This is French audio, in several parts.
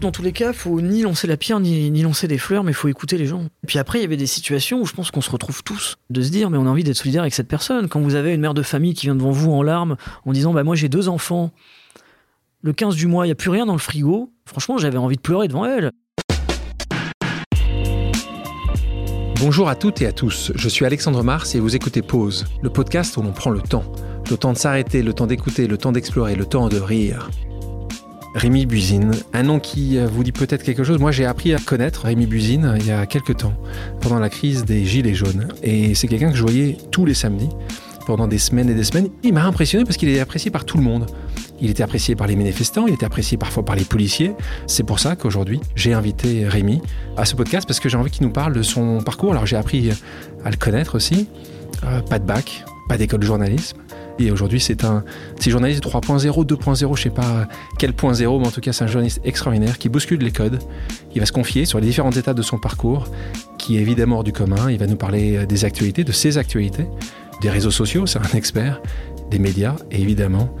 dans tous les cas, faut ni lancer la pierre, ni, lancer des fleurs, mais faut écouter les gens. Puis après, il y avait des situations où je pense qu'on se retrouve tous, de se dire, mais on a envie d'être solidaire avec cette personne. Quand vous avez une mère de famille qui vient devant vous en larmes, en disant, bah moi j'ai deux enfants, le 15 du mois, il n'y a plus rien dans le frigo, franchement, j'avais envie de pleurer devant elle. Bonjour à toutes et à tous, je suis Alexandre Mars et vous écoutez Pause, le podcast où l'on prend le temps. Le temps de s'arrêter, le temps d'écouter, le temps d'explorer, le temps de rire. Rémi Buzine, un nom qui euh, vous dit peut-être quelque chose. Moi, j'ai appris à connaître Rémi Buzine euh, il y a quelques temps, pendant la crise des Gilets jaunes. Et c'est quelqu'un que je voyais tous les samedis, pendant des semaines et des semaines. Il m'a impressionné parce qu'il est apprécié par tout le monde. Il était apprécié par les manifestants, il était apprécié parfois par les policiers. C'est pour ça qu'aujourd'hui, j'ai invité Rémi à ce podcast parce que j'ai envie qu'il nous parle de son parcours. Alors, j'ai appris à le connaître aussi. Euh, pas de bac, pas d'école de journalisme. Et aujourd'hui, c'est un journaliste 3.0, 2.0, je sais pas quel point zéro, mais en tout cas, c'est un journaliste extraordinaire qui bouscule les codes. Il va se confier sur les différentes étapes de son parcours, qui est évidemment hors du commun. Il va nous parler des actualités, de ses actualités, des réseaux sociaux, c'est un expert, des médias et évidemment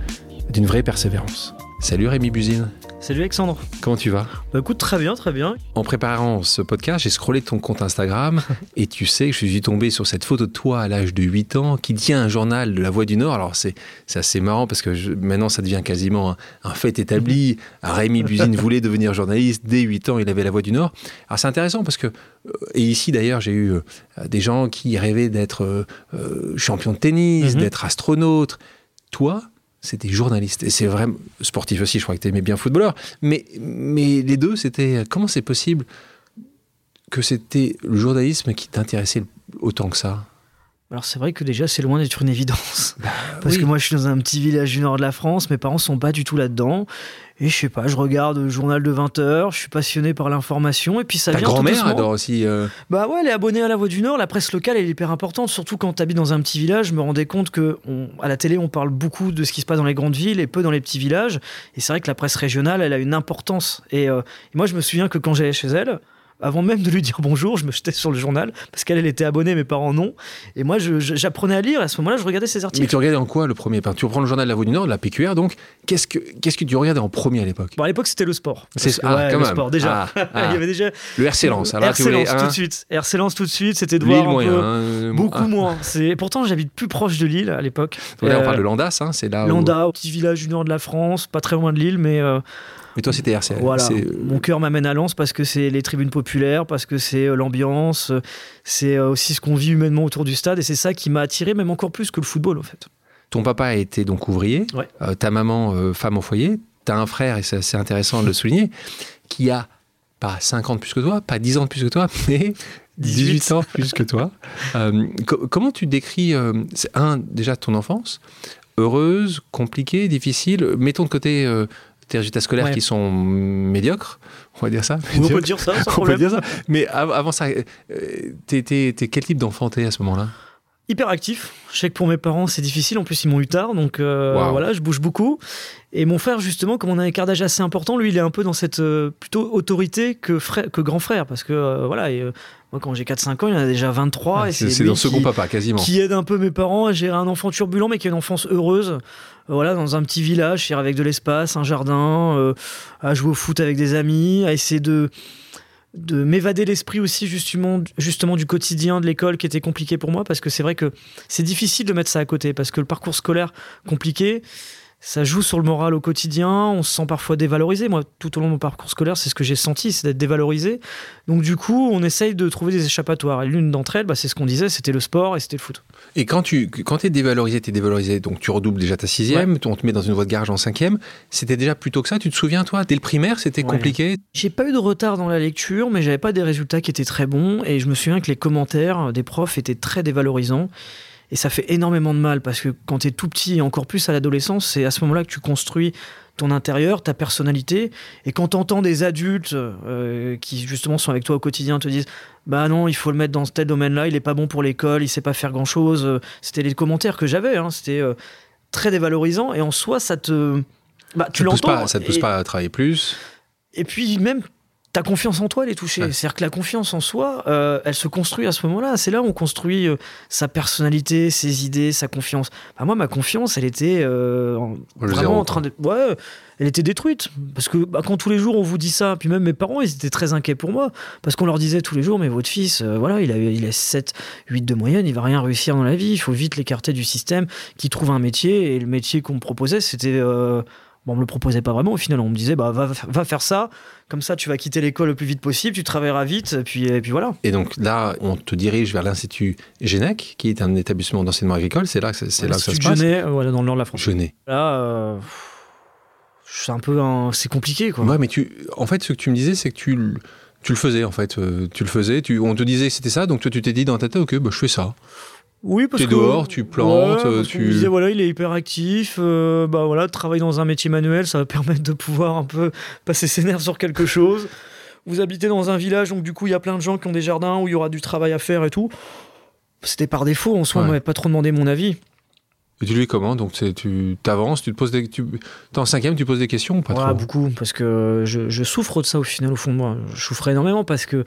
d'une vraie persévérance. Salut Rémi Buzine. Salut Alexandre. Comment tu vas? Bah écoute, très bien, très bien. En préparant ce podcast, j'ai scrollé ton compte Instagram et tu sais que je suis tombé sur cette photo de toi à l'âge de 8 ans qui tient un journal de la Voix du Nord. Alors c'est assez marrant parce que je, maintenant ça devient quasiment un, un fait établi. Rémi Buzine voulait devenir journaliste. Dès 8 ans, il avait la Voix du Nord. Alors c'est intéressant parce que, euh, et ici d'ailleurs, j'ai eu euh, des gens qui rêvaient d'être euh, champion de tennis, Mhm. d'être astronaute. Toi, c'était journaliste. Et c'est vraiment sportif aussi, je crois que tu aimais bien footballeur. Mais, mais les deux, c'était. Comment c'est possible que c'était le journalisme qui t'intéressait autant que ça? Alors c'est vrai que déjà, c'est loin d'être une évidence. Parce oui. que moi, je suis dans un petit village du nord de la France, mes parents sont pas du tout là-dedans. Et je sais pas, je regarde le journal de 20 heures, je suis passionné par l'information, et puis ça Ta vient grand-mère adore aussi. euh, Bah ouais, elle est abonnée à La Voix du Nord. La presse locale, elle est hyper importante, surtout quand tu habites dans un petit village. Je me rendais compte que on- à la télé, on parle beaucoup de ce qui se passe dans les grandes villes et peu dans les petits villages. Et c'est vrai que la presse régionale, elle a une importance. Et, euh, et moi, je me souviens que quand j'allais chez elle, avant même de lui dire bonjour, je me jetais sur le journal parce qu'elle, elle était abonnée, mes parents non. Et moi, j'apprenais à lire. Et à ce moment-là, je regardais ses Mais articles. tu regardais en quoi le premier Enfin, Tu reprends le journal de la Voix du Nord, la PQR, donc qu'est-ce que, qu'est-ce que tu regardais en premier à l'époque? Bon, à l'époque, c'était le sport. C'est- ah, ouais, quand le même. sport, déjà. Ah, ah. Il y avait déjà. Le RC Lens. Alors, RC Lens, tout un- de suite. RC Lens, tout de suite. C'était de voir un moyen. peu- hein, Beaucoup moins. C'est pourtant j'habite plus proche de Lille à l'époque. Là, on Euh, parle de Landas, hein, c'est là où- Landa, au petit village du nord de la France, pas très loin de Lille, mais euh, Mais toi, c'était RC. voilà. c'est- Mon cœur m'amène à Lens parce que c'est les tribunes populaires, parce que c'est euh, l'ambiance, euh, c'est euh, aussi ce qu'on vit humainement autour du stade, et c'est ça qui m'a attiré, même encore plus que le football en fait. Ton papa a été donc ouvrier, Ouais. euh, ta maman euh, femme au foyer, tu as un frère, et c'est assez intéressant de le souligner, qui a pas 50 de plus que toi, pas 10 ans de plus que toi, mais 18, 18 ans plus que toi. Euh, co- comment tu décris, euh, un, déjà ton enfance, heureuse, compliquée, difficile Mettons de côté euh, tes résultats scolaires Ouais. qui sont médiocres, on va dire ça on peut dire ça sans On peut dire ça. Mais av- avant ça, euh, t'es, quel type d'enfant t'es à ce moment-là? Hyper actif. Je sais que pour mes parents c'est difficile, en plus ils m'ont eu tard, donc euh, Wow. voilà, je bouge beaucoup. Et mon frère justement, comme on a un écart d'âge assez important, lui il est un peu dans cette euh, plutôt autorité que, frère, que grand frère, parce que euh, voilà, et, euh, moi quand j'ai 4-5 ans, il y en a déjà 23, et C'est, dans second qui- papa quasiment. qui aide un peu mes parents à gérer un enfant turbulent, mais qui a une enfance heureuse. Voilà, dans un petit village, avec de l'espace, un jardin, euh, à jouer au foot avec des amis, à essayer de de m'évader l'esprit aussi justement justement du quotidien de l'école qui était compliqué pour moi parce que c'est vrai que c'est difficile de mettre ça à côté parce que le parcours scolaire compliqué ça joue sur le moral au quotidien, on se sent parfois dévalorisé. Moi, tout au long de mon parcours scolaire, c'est ce que j'ai senti, c'est d'être dévalorisé. Donc, du coup, on essaye de trouver des échappatoires. Et l'une d'entre elles, bah, c'est ce qu'on disait, c'était le sport et c'était le foot. Et quand tu quand es dévalorisé, tu es dévalorisé, donc tu redoubles déjà ta sixième, on te met dans une voie de garage en cinquième. C'était déjà plus tôt que ça, tu te souviens toi? Dès le primaire, c'était Ouais. compliqué? J'ai pas eu de retard dans la lecture, mais j'avais pas des résultats qui étaient très bons. Et je me souviens que les commentaires des profs étaient très dévalorisants. Et ça fait énormément de mal parce que quand tu es tout petit et encore plus à l'adolescence, c'est à ce moment-là que tu construis ton intérieur, ta personnalité. Et quand tu entends des adultes euh, qui justement sont avec toi au quotidien te disent Bah non, il faut le mettre dans tel domaine-là, il est pas bon pour l'école, il sait pas faire grand-chose. C'était les commentaires que j'avais, hein. c'était euh, très dévalorisant. Et en soi, ça te. Bah, tu l'entends. ça te pousse pas à travailler plus. et puis même, ta confiance en toi, elle est touchée. Ouais. C'est-à-dire que la confiance en soi, euh, elle se construit à ce moment-là. C'est là où on construit euh, sa personnalité, ses idées, sa confiance. Bah, moi, ma confiance, elle était euh, vraiment zéro, en train de. Ouais, elle était détruite. Parce que bah, quand tous les jours on vous dit ça, puis même mes parents, ils étaient très inquiets pour moi. Parce qu'on leur disait tous les jours, mais votre fils, voilà, il a, il a 7, 8 de moyenne, il va rien réussir dans la vie. Il faut vite l'écarter du système, qu'il trouve un métier. Et le métier qu'on me proposait, c'était. Bon, on me le proposait pas vraiment. Au final, on me disait, bah, va, va faire ça. Comme ça, tu vas quitter l'école le plus vite possible, tu travailleras vite, et puis, et puis voilà. Et donc là, on te dirige vers l'Institut Génec, qui est un établissement d'enseignement agricole. C'est là que, c'est là que ça se passe. Euh, voilà, dans le nord de la France. Genève. Là, euh, c'est un peu un- c'est compliqué quoi. Ouais, mais tu, en fait, ce que tu me disais, c'est que tu, le- tu le faisais, en fait. Euh, tu le faisais, tu, on te disait que c'était ça, donc toi, tu t'es dit dans ta tête, ok, bah, je fais ça. Oui, parce T'es que dehors, tu plantes, Ouais, parce tu- disait voilà, il est hyper actif. euh, bah voilà, travailler dans un métier manuel, ça va permettre de pouvoir un peu passer ses nerfs sur quelque chose. Vous habitez dans un village, donc du coup, il y a plein de gens qui ont des jardins où il y aura du travail à faire et tout. C'était par défaut, en soi, Ouais. on m'avait pas trop demandé mon avis. Et tu lui comment? Donc tu t'avances, tu te poses des, tu, en cinquième, tu poses des questions ou pas Ouais, trop? beaucoup, parce que je, je souffre de ça au final, au fond de moi. Je souffre énormément parce que,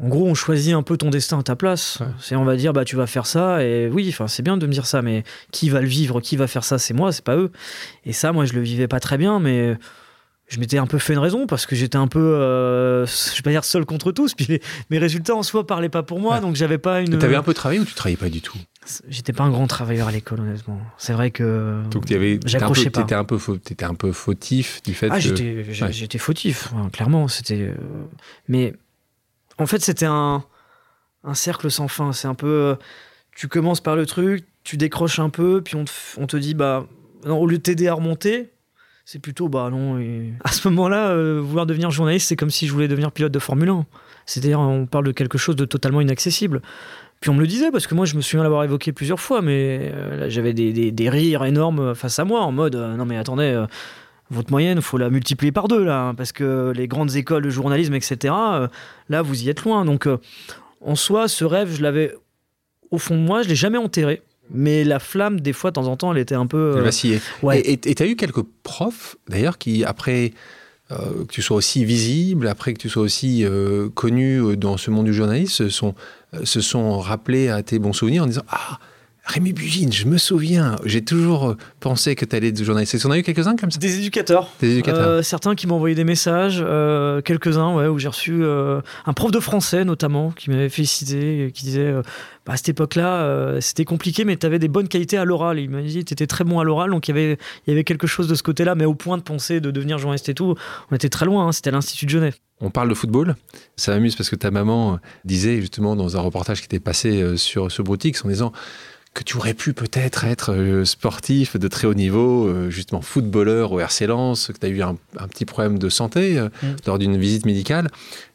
en gros, on choisit un peu ton destin à ta place. Ouais. C'est, on va dire, bah, tu vas faire ça, et oui, enfin, c'est bien de me dire ça, mais qui va le vivre, qui va faire ça, c'est moi, c'est pas eux. Et ça, moi, je le vivais pas très bien, mais je m'étais un peu fait une raison parce que j'étais un peu, euh, je vais pas dire seul contre tous, puis les- mes résultats en soi parlaient pas pour moi, Ouais. donc j'avais pas une. T'avais un peu travaillé ou tu travaillais pas du tout? J'étais pas un grand travailleur à l'école, honnêtement. C'est vrai que. Donc J'accrochais pas. t'étais un peu, un peu fautif du fait Ah, que. j'étais, j'ai- Ouais. j'étais fautif, hein, clairement. C'était, euh, mais en fait, c'était un, un cercle sans fin. C'est un peu, euh, tu commences par le truc, tu décroches un peu, puis on te, dit, bah, non, au lieu de t'aider à remonter, c'est plutôt, bah non. et- À ce moment-là, euh, vouloir devenir journaliste, c'est comme si je voulais devenir pilote de Formule 1. C'est-à-dire, on parle de quelque chose de totalement inaccessible. Puis on me le disait, parce que moi, je me souviens l'avoir évoqué plusieurs fois, mais euh, j'avais des, des- rires énormes face à moi, en mode, non mais attendez, votre moyenne, faut la multiplier par deux, là, hein, parce que les grandes écoles de journalisme, etc., euh, là, vous y êtes loin. Donc, euh, en soi, ce rêve, je l'avais au fond de moi, je l'ai jamais enterré. Mais la flamme, des fois, de temps en temps, elle était un peu. Euh, vacillait. ouais. Et tu as eu quelques profs, d'ailleurs, qui, après que tu sois aussi visible, après que tu sois aussi connu dans ce monde du journalisme, se sont, se sont rappelés à tes bons souvenirs en disant Ah, Rémi Bugine, je me souviens, j'ai toujours euh, pensé que tu allais être journaliste. Est-ce qu'on a eu quelques-uns comme ça? Des éducateurs. Des éducateurs Euh, certains qui m'ont envoyé des messages, euh, quelques-uns ouais, où j'ai reçu euh, un prof de français notamment qui m'avait félicité, et qui disait bah, à cette époque-là c'était compliqué mais tu avais des bonnes qualités à l'oral. Il m'a dit tu étais très bon à l'oral donc il y avait il y avait quelque chose de ce côté-là mais au point de penser de devenir journaliste et tout, on était très loin, hein, c'était à l'Institut de Genève. On parle de football. Ça m'amuse parce que ta maman disait justement dans un reportage qui était passé sur ce Broutix en disant que tu aurais pu peut-être être euh, sportif de très haut niveau, euh, justement footballeur au RC Lens, que tu as eu un, un petit problème de santé euh, Mm. lors d'une visite médicale.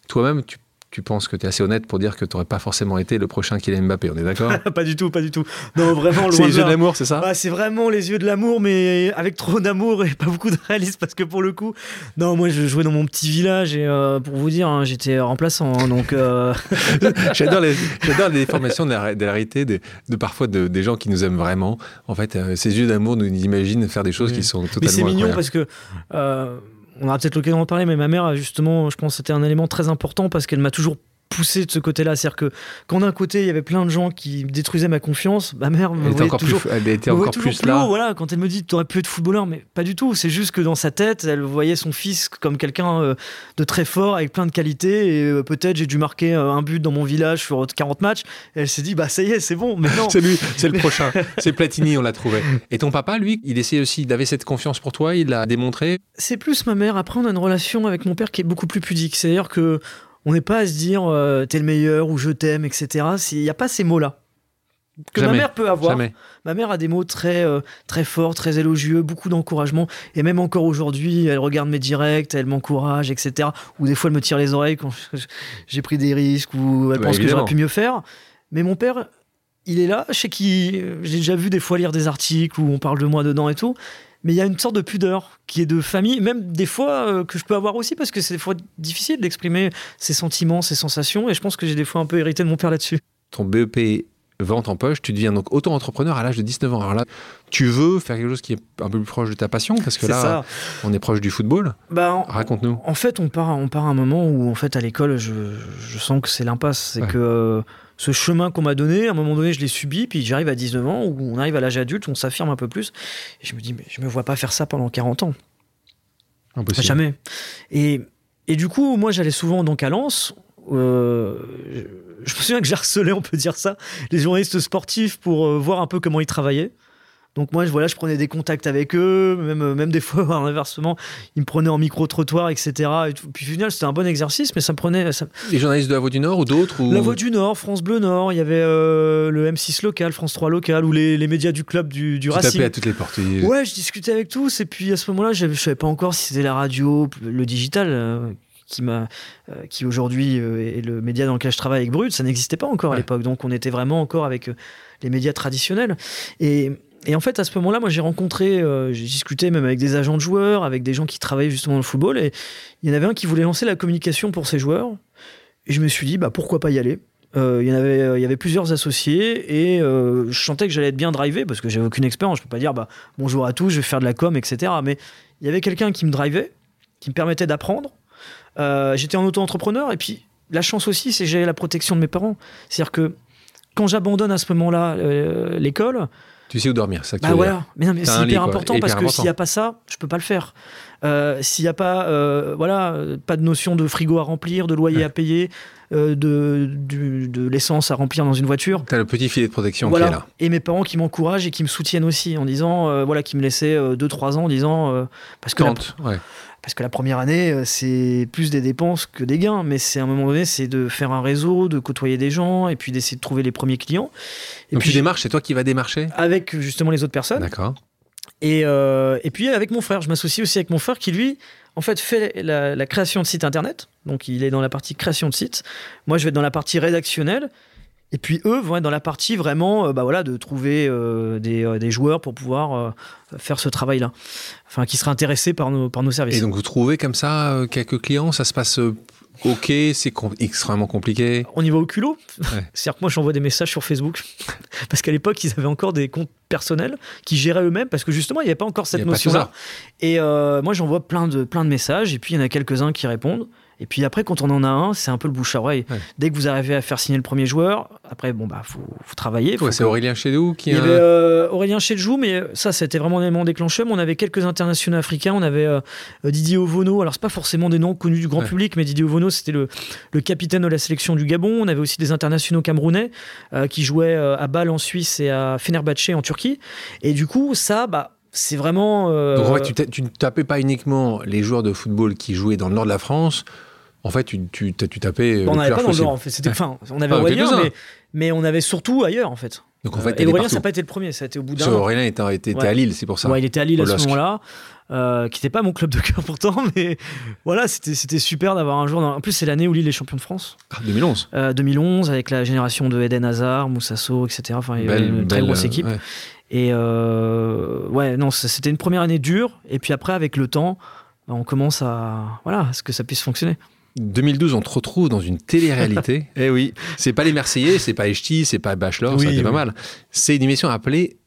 Toi-même, tu, tu penses que tu es assez honnête pour dire que tu n'aurais pas forcément été le prochain Kylian Mbappé, on est d'accord pas du tout, pas du tout. Non, vraiment C'est les de là. de l'amour, c'est ça Ah, c'est vraiment les yeux de l'amour, mais avec trop d'amour et pas beaucoup de réalisme, parce que pour le coup, non, moi je jouais dans mon petit village et euh, pour vous dire, hein, j'étais remplaçant, hein, donc euh, J'adore les, j'adore les déformations de la, de la réalité de, de parfois de- des gens qui nous aiment vraiment. En fait, euh, ces yeux d'amour nous imaginent faire des choses Oui. qui sont totalement mais c'est mignon parce que on aura peut-être l'occasion d'en parler, mais ma mère, justement, je pense que c'était un élément très important parce qu'elle m'a toujours poussé de ce côté-là. C'est-à-dire que quand d'un côté il y avait plein de gens qui détruisaient ma confiance, ma mère me Elle était voyait encore toujours plus, elle était encore toujours plus plus là. haut, voilà, quand elle me dit tu aurais pu être footballeur, mais pas du tout. C'est juste que dans sa tête, elle voyait son fils comme quelqu'un euh, de très fort, avec plein de qualités. Et euh, peut-être j'ai dû marquer euh, un but dans mon village sur 40 matchs. Et elle s'est dit, bah ça y est, c'est bon. Mais non. C'est lui, c'est le prochain. C'est Platini, on l'a trouvé. Et ton papa, lui, il essayait aussi, il avait cette confiance pour toi, il l'a démontré? C'est plus ma mère. Après, on a une relation avec mon père qui est beaucoup plus pudique. C'est-à-dire que on n'est pas à se dire euh, t'es le meilleur ou je t'aime, etc. Il n'y a pas ces mots-là. Que Jamais. ma mère peut avoir. Jamais. Ma mère a des mots très, euh, très forts, très élogieux, beaucoup d'encouragement. Et même encore aujourd'hui, elle regarde mes directs, elle m'encourage, etc. Ou des fois, elle me tire les oreilles quand j'ai pris des risques ou elle Bah, pense que j'aurais pu mieux faire. Mais mon père, il est là. Je sais qu'il. J'ai déjà vu des fois lire des articles où on parle de moi dedans et tout. Mais il y a une sorte de pudeur qui est de famille, même des fois euh, que je peux avoir aussi, parce que c'est des fois difficile d'exprimer ses sentiments, ses sensations. Et je pense que j'ai des fois un peu hérité de mon père là-dessus. Ton BEP vente en poche, tu deviens donc auto-entrepreneur à l'âge de 19 ans. Alors là, tu veux faire quelque chose qui est un peu plus proche de ta passion parce que là, on est proche du football. Bah, Raconte-nous. En fait, on part, on part à un moment où, en fait, à l'école, je, sens que c'est l'impasse. C'est que euh, ce chemin qu'on m'a donné, à un moment donné, je l'ai subi, puis j'arrive à 19 ans, où on arrive à l'âge adulte, on s'affirme un peu plus. Et je me dis, mais je me vois pas faire ça pendant 40 ans. Impossible. Jamais. Et, et du coup, moi, j'allais souvent donc à Lens. Euh, je me souviens que j'harcelais, on peut dire ça, les journalistes sportifs pour euh, voir un peu comment ils travaillaient. Donc moi, voilà, je prenais des contacts avec eux, même, euh, même des fois, inversement, ils me prenaient en micro-trottoir, etc. Et Puis au final, c'était un bon exercice, mais ça me prenait... Les journalistes de La Voix du Nord ou d'autres La Voix du Nord, France Bleu Nord, il y avait le M6 local, France 3 local, ou les, les médias du club du, du tu Racing. à toutes les portes. Ouais, je discutais avec tous, et puis à ce moment-là, je ne savais pas encore si c'était la radio, le digital qui m'a, euh, qui aujourd'hui euh, est le média dans lequel je travaille avec Brut, ça n'existait pas encore à l'époque. Donc on était vraiment encore avec euh, les médias traditionnels. Et, et en fait, à ce moment-là, moi, j'ai rencontré, j'ai discuté même avec des agents de joueurs, avec des gens qui travaillaient justement dans le football. Et il y en avait un qui voulait lancer la communication pour ses joueurs. Et je me suis dit, bah, pourquoi pas y aller? Il, y en avait, il y avait plusieurs associés et je sentais que j'allais être bien drivé parce que j'avais aucune expérience. Je peux pas dire bah, bonjour à tous, je vais faire de la com, etc. Mais il y avait quelqu'un qui me drivait, qui me permettait d'apprendre euh, j'étais en auto-entrepreneur et puis la chance aussi, c'est que j'avais la protection de mes parents. C'est-à-dire que quand j'abandonne à ce moment-là euh, l'école, tu sais où dormir, ça. Bah voilà, mais, c'est hyper important parce que s'il n'y a pas ça, je peux pas le faire. Euh, s'il n'y a pas, voilà, pas de notion de frigo à remplir, de loyer à payer, de, de l'essence à remplir dans une voiture. Tu as le petit filet de protection qui est là. Et mes parents qui m'encouragent et qui me soutiennent aussi en disant, voilà, qui me laissaient 2-3 ans en disant, parce que ouais. Parce que la première année, euh, c'est plus des dépenses que des gains, mais c'est à un moment donné, c'est de faire un réseau, de côtoyer des gens, et puis d'essayer de trouver les premiers clients. Et Donc puis, tu démarches, c'est toi qui vas démarcher Avec justement les autres personnes. D'accord. Et, euh, et, puis avec mon frère, je m'associe aussi avec mon frère qui lui, en fait, fait la, création de site internet. Donc il est dans la partie création de site. Moi, je vais être dans la partie rédactionnelle. Et puis eux vont être dans la partie vraiment, euh, bah voilà, de trouver euh, des, des, joueurs pour pouvoir faire ce travail-là, enfin qui seraient intéressés par nos, par nos services. Et donc vous trouvez comme ça quelques clients, ça se passe ok, c'est extrêmement compliqué. On y va au culot. C'est-à-dire que moi j'envoie des messages sur Facebook parce qu'à l'époque ils avaient encore des comptes personnels qui géraient eux-mêmes parce que justement il n'y avait pas encore cette notion-là. Et euh, moi j'envoie plein de, plein de messages et puis il y en a quelques-uns qui répondent. Et puis après, quand on en a un, c'est un peu le bouche à oreille. Dès que vous arrivez à faire signer le premier joueur, après, bon, bah, faut, faut travailler. c'est Aurélien Chédou qui. Il y avait euh, Aurélien Chédou, mais ça, c'était vraiment un élément déclencheur. On avait quelques internationaux africains. On avait euh, Didier Ovono. Alors, c'est pas forcément des noms connus du grand public, mais Didier Ovono, c'était le, le, capitaine de la sélection du Gabon. On avait aussi des internationaux camerounais euh, qui jouaient à Bâle en Suisse et à Fenerbahçe en Turquie. Et du coup, ça, bah, c'est vraiment. Donc en fait, tu, ne tapais pas uniquement les joueurs de football qui jouaient dans le nord de la France, en fait, tu, tu, tu tapais. on n'avait pas dans le Nord, en fait. Enfin, on avait ah, mais, mais, on avait surtout ailleurs, en fait. Donc, en fait et Aurélien, ça n'a pas été le premier, ça a été au bout d'un. Aurélien était, était, à Lille, c'est pour ça. Ouais, il était à Lille à ce moment-là, euh, qui n'était pas mon club de cœur pourtant, mais voilà, c'était, c'était super d'avoir un jour. Dans... En plus, c'est l'année où Lille est champion de France. Ah, 2011. 2011, euh, avec la génération de Eden Hazard, Moussasso, etc. Enfin, il y avait une très grosse équipe. Et euh, ouais, non, c'était une première année dure, et puis après, avec le temps, on commence à. Voilà, à ce que ça puisse fonctionner. 2012, on te retrouve dans une télé-réalité. eh oui, c'est pas les Marseillais, c'est pas Echti, c'est pas Bachelor, ça a pas mal. C'est une émission appelée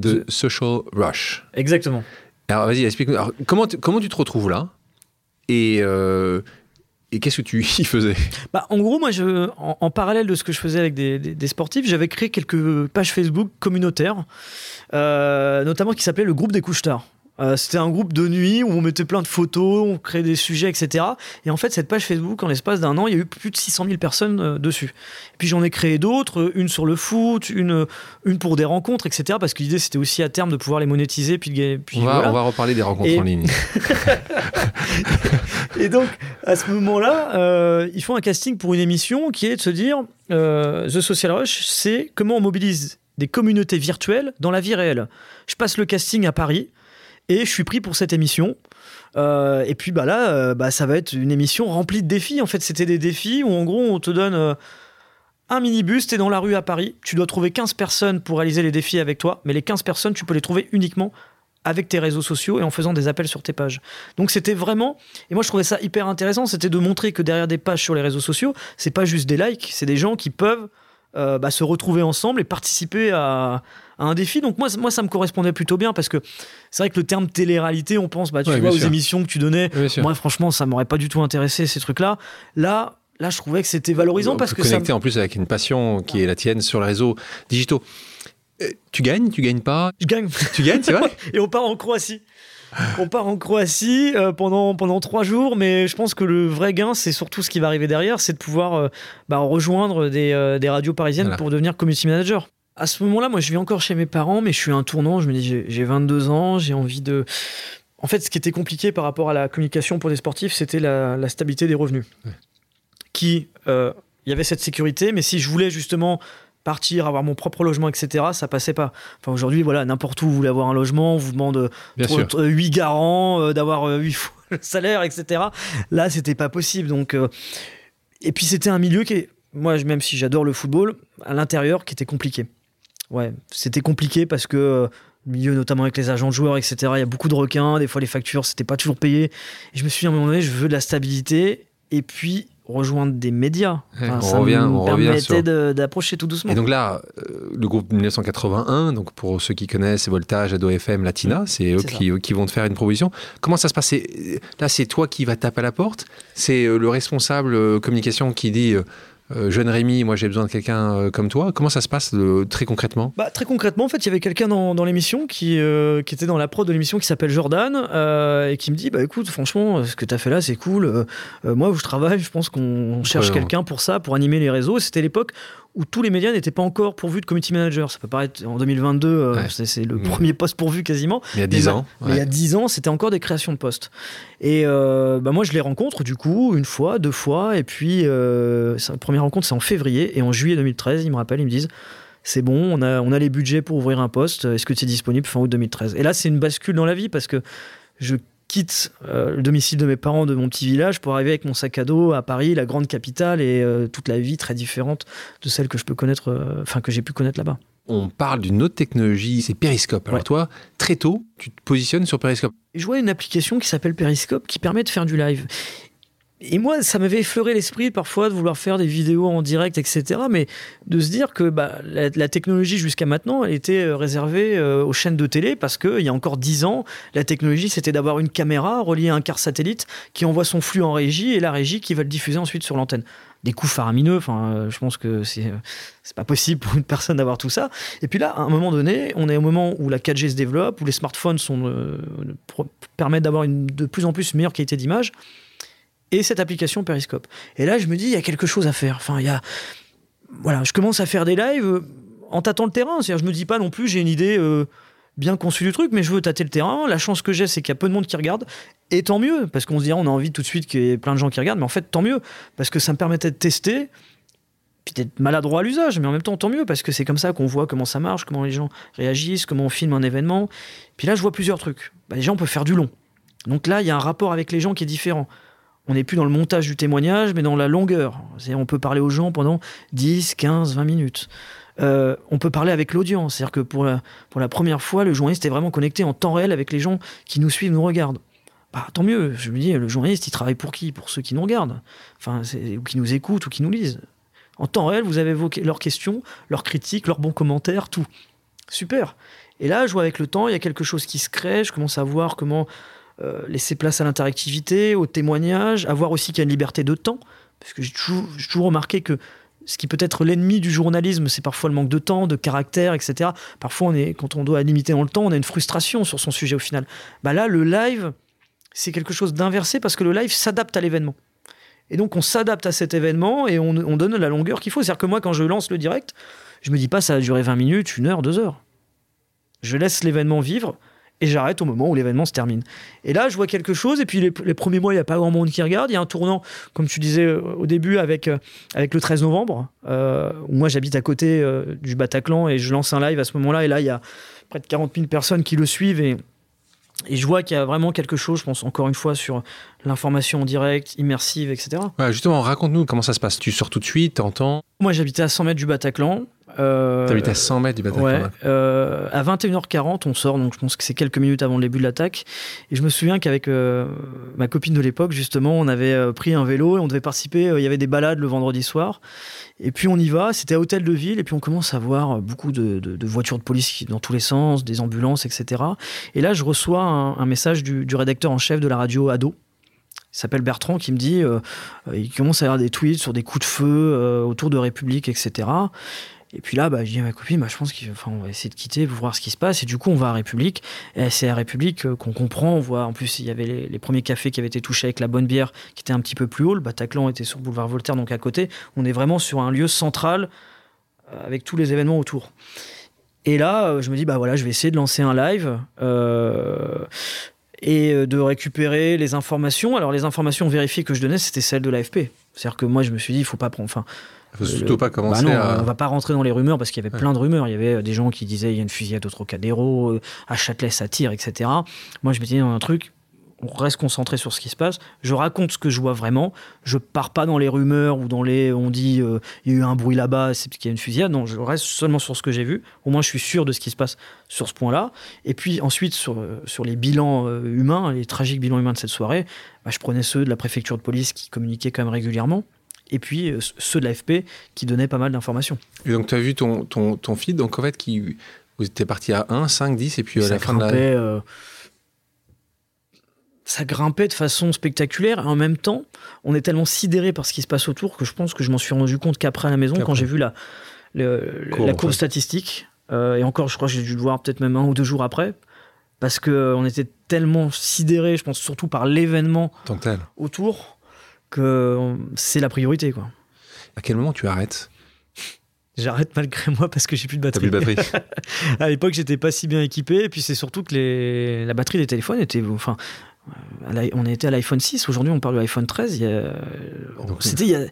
The Social Rush. Exactement. Alors vas-y, explique-nous. Comment, comment tu te retrouves là? Et, euh, et qu'est-ce que tu y faisais? Bah, En gros, moi, je, en, parallèle de ce que je faisais avec des, des, sportifs, j'avais créé quelques pages Facebook communautaires, euh, notamment qui s'appelait le groupe des couches tard. Euh, c'était un groupe de nuit où on mettait plein de photos, on créait des sujets, etc. Et en fait, cette page Facebook, en l'espace d'un an, il y a eu plus de 600 000 personnes euh, dessus. Et puis j'en ai créé d'autres, une sur le foot, une, une pour des rencontres, etc. Parce que l'idée, c'était aussi à terme de pouvoir les monétiser. Puis, puis on, va, on va reparler des rencontres en ligne. et donc, à ce moment-là, euh, ils font un casting pour une émission qui est de se dire The Social Rush, c'est comment on mobilise des communautés virtuelles dans la vie réelle. Je passe le casting à Paris. Et je suis pris pour cette émission. Euh, et puis bah là, euh, bah, ça va être une émission remplie de défis. En fait, c'était des défis où en gros, on te donne euh, un minibus, tu es dans la rue à Paris, tu dois trouver 15 personnes pour réaliser les défis avec toi, mais les 15 personnes, tu peux les trouver uniquement avec tes réseaux sociaux et en faisant des appels sur tes pages. Donc c'était vraiment, et moi je trouvais ça hyper intéressant, c'était de montrer que derrière des pages sur les réseaux sociaux, c'est pas juste des likes, c'est des gens qui peuvent bah, se retrouver ensemble et participer à, à un défi. Donc moi, moi, ça me correspondait plutôt bien parce que c'est vrai que le terme télé-réalité, on pense, bah, tu Ouais, vois, aux sûr. émissions que tu donnais. Moi, franchement, ça m'aurait pas du tout intéressé ces trucs-là. Là, là, je trouvais que c'était valorisant On parce que ça. connecter en plus avec une passion qui est la tienne sur les réseaux digitaux. Euh, Tu gagnes, tu gagnes pas? Je gagne. Tu gagnes, c'est vrai? Et on part en Croatie. On part en Croatie euh, pendant, pendant trois jours, mais je pense que le vrai gain, c'est surtout ce qui va arriver derrière, c'est de pouvoir euh, bah, rejoindre des, euh, des radios parisiennes Voilà. pour devenir community manager. À ce moment-là, moi, je vis encore chez mes parents, mais je suis à un tournant. Je me dis, j'ai- j'ai 22 ans, j'ai envie de. En fait, ce qui était compliqué par rapport à la communication pour des sportifs, c'était la, la stabilité des revenus. Ouais. Qui, euh, il y avait cette sécurité, mais si je voulais justement partir, avoir mon propre logement, etc., ça passait pas. Enfin, aujourd'hui, voilà, n'importe où vous voulez avoir un logement, on vous demande euh, Bien sûr. 8 garants, euh, d'avoir 8 fois le salaire, etc. Là, c'était pas possible. Donc, euh, et puis, c'était un milieu qui est, moi, même si j'adore le football, à l'intérieur, qui était compliqué. Ouais, c'était compliqué parce que euh, milieu, notamment avec les agents de joueurs, etc., il y a beaucoup de requins. Des fois, les factures, c'était pas toujours payé. Et je me suis dit, à un moment donné, je veux de la stabilité et puis rejoindre des médias. On ça revient- me on permettait sur- de- d'approcher tout doucement. Et donc là, euh, le groupe 1981, donc pour ceux qui connaissent, Voltage, Ado FM, Latina, c'est eux Mmh. C'est ça. qui, qui vont te faire une proposition. Comment ça se passe? Là, c'est toi qui vas taper à la porte? C'est euh, le responsable communication qui dit euh, euh, Jeune Rémi, moi j'ai besoin de quelqu'un euh, comme toi. Comment ça se passe euh, très concrètement? Bah, très concrètement, en fait, il y avait quelqu'un dans, dans l'émission qui, euh, qui était dans la prod de l'émission qui s'appelle Jordan et qui me dit Bah écoute, franchement, ce que tu as fait là, c'est cool. Moi, où je travaille, je pense qu'on cherche quelqu'un pour ça, pour animer les réseaux. C'était l'époque où tous les médias n'étaient pas encore pourvus de community manager. Ça peut paraître en 2022, euh, Ouais. c'est, le Mmh. premier poste pourvu quasiment. Il y a 10 Mais ans. Mais il y a 10 ans, c'était encore des créations de postes. Et euh, bah moi, je les rencontre du coup une fois, deux fois. Et puis, euh, première rencontre, c'est en février. Et en juillet 2013, ils me rappellent, ils me disent c'est bon, on a, on a les budgets pour ouvrir un poste. Est-ce que tu es disponible fin août 2013 Et là, c'est une bascule dans la vie parce que je quitte euh, le domicile de mes parents de mon petit village pour arriver avec mon sac à dos à Paris, la grande capitale, et euh, toute la vie très différente de celle que je peux connaître, euh, enfin que j'ai pu connaître là-bas. On parle d'une autre technologie, c'est Periscope. Alors Ouais. toi, très tôt, tu te positionnes sur Periscope. Je vois une application qui s'appelle Periscope qui permet de faire du live. Et moi, ça m'avait effleuré l'esprit parfois de vouloir faire des vidéos en direct, etc. Mais de se dire que bah, la, technologie jusqu'à maintenant, elle était euh, réservée euh, aux chaînes de télé parce qu'il y a encore 10 ans, la technologie, c'était d'avoir une caméra reliée à un car satellite qui envoie son flux en régie et la régie qui va le diffuser ensuite sur l'antenne. Des coûts faramineux, enfin, euh, je pense que c'est c'est pas possible pour une personne d'avoir tout ça. Et puis là, à un moment donné, on est au moment où la 4G se développe, où les smartphones permettent d'avoir de plus en plus meilleure qualité d'image, et cette application Periscope. Et là, je me dis, il y a quelque chose à faire. Enfin, il y a, voilà, je commence à faire des lives euh, en tâtant le terrain. C'est-à-dire, je me dis pas non plus, j'ai une idée euh, bien conçue du truc, mais je veux tâter le terrain. La chance que j'ai, c'est qu'il y a peu de monde qui regarde, et tant mieux, parce qu'on se dirait, on a envie tout de suite qu'il y ait plein de gens qui regardent, mais en fait, tant mieux, parce que ça me permettait de tester puis d'être maladroit à l'usage, mais en même temps, tant mieux, parce que c'est comme ça qu'on voit comment ça marche, comment les gens réagissent, comment on filme un événement. Puis là, je vois plusieurs trucs. Déjà, on peut faire du long. Donc là, il y a un rapport avec les gens qui est différent. On n'est plus dans le montage du témoignage, mais dans la longueur. On peut parler aux gens pendant 10, 15, 20 minutes. Euh, on peut parler avec l'audience. C'est-à-dire que pour la, première fois, le journaliste est vraiment connecté en temps réel avec les gens qui nous suivent, nous regardent. Bah, tant mieux. Je me dis, le journaliste, il travaille pour qui? Pour ceux qui nous regardent. Ou qui nous écoutent, ou qui nous lisent. En temps réel, vous avez leurs questions, leurs critiques, leurs bons commentaires, tout. Super. Et là, je vois avec le temps, il y a quelque chose qui se crée. Je commence à voir comment euh, laisser place à l'interactivité, au témoignage, à voir aussi qu'il y a une liberté de temps. Parce que j'ai toujours, toujours remarqué que ce qui peut être l'ennemi du journalisme, c'est parfois le manque de temps, de caractère, etc. Parfois, on est, quand on doit limiter dans le temps, on a une frustration sur son sujet au final. Bah là, le live, c'est quelque chose d'inversé parce que le live s'adapte à l'événement. Et donc, on s'adapte à cet événement et on, on donne la longueur qu'il faut. C'est-à-dire que moi, quand je lance le direct, je me dis pas ça va durer 20 minutes, une heure, deux heures. Je laisse l'événement vivre et j'arrête au moment où l'événement se termine. Et là, je vois quelque chose, et puis les, les premiers mois, il n'y a pas grand monde qui regarde. Il y a un tournant, comme tu disais euh, au début, avec, euh, avec le 13 novembre, euh, où moi j'habite à côté euh, du Bataclan et je lance un live à ce moment-là. Et là, il y a près de 40 000 personnes qui le suivent. Et, et je vois qu'il y a vraiment quelque chose, je pense encore une fois, sur l'information en direct, immersive, etc. Ouais, justement, raconte-nous comment ça se passe. Tu sors tout de suite, t'entends? Moi, j'habitais à 100 mètres du Bataclan. Euh, T'habites à 100 mètres du Bataclan. Ouais, là. euh, à 21h40, on sort, donc je pense que c'est quelques minutes avant le début de l'attaque. Et je me souviens qu'avec euh, ma copine de l'époque, justement, on avait euh, pris un vélo et on devait participer. euh, Il y avait des balades le vendredi soir. Et puis on y va, c'était à Hôtel de Ville, et puis on commence à voir beaucoup de, de- de voitures de police qui- dans tous les sens, des ambulances, etc. Et là, je reçois un, un message du, du rédacteur en chef de la radio Ado. Il s'appelle Bertrand qui me dit, euh, euh, il commence à avoir des tweets sur des coups de feu euh, autour de République, etc. Et puis là, bah, je dis à ma copine, bah, je pense qu'on va essayer de quitter pour voir ce qui se passe. Et du coup, on va à République. Et c'est à République euh, qu'on comprend. On voit, en plus, il y avait les, premiers cafés qui avaient été touchés avec la bonne bière, qui était un petit peu plus haut. Le Bataclan était sur le boulevard Voltaire, donc à côté. On est vraiment sur un lieu central euh, avec tous les événements autour. Et là, euh, je me dis, bah voilà, je vais essayer de lancer un live. et de récupérer les informations. Alors, les informations vérifiées que je donnais, c'était celles de l'AFP. C'est-à-dire que moi, je me suis dit, il faut pas prendre. Enfin, Faut le- surtout pas bah commencer non, à. on va pas rentrer dans les rumeurs parce qu'il y avait Ouais. plein de rumeurs. Il y avait euh, des gens qui disaient il y a une fusillade au Trocadéro, euh, à Châtelet ça tire, etc. Moi je me disais dans un truc, on reste concentré sur ce qui se passe. Je raconte ce que je vois vraiment. Je pars pas dans les rumeurs ou dans les on dit euh, il y a eu un bruit là-bas, c'est parce qu'il y a une fusillade. Non, je reste seulement sur ce que j'ai vu. Au moins je suis sûr de ce qui se passe sur ce point-là. Et puis ensuite sur, euh, sur les bilans euh, humains, les tragiques bilans humains de cette soirée, bah, je prenais ceux de la préfecture de police qui communiquaient quand même régulièrement. Et puis euh, ceux de l'AFP qui donnaient pas mal d'informations. Et donc, tu as vu ton, ton, ton feed, donc en fait, qui. Vous étiez parti à 1, 5, 10, et puis à ça la fin de la. grimpait, euh, ça grimpait de façon spectaculaire. Et en même temps, on est tellement sidéré par ce qui se passe autour que je pense que je m'en suis rendu compte qu'après à la maison, quand j'ai vu la, le- la courbe statistique. euh, et encore, je crois que j'ai dû le voir peut-être même un ou deux jours après. Parce qu'on était tellement sidéré, je pense surtout par l'événement autour, que c'est la priorité. quoi. À quel moment tu arrêtes? J'arrête malgré moi parce que j'ai plus de batterie. plus de batterie. à l'époque, j'étais pas si bien équipé. Et puis, c'est surtout que les... la batterie des téléphones était. Enfin, euh, on était à l'iPhone 6. Aujourd'hui, on parle de l'iPhone 13. Il y a- Donc, C'était il, y a...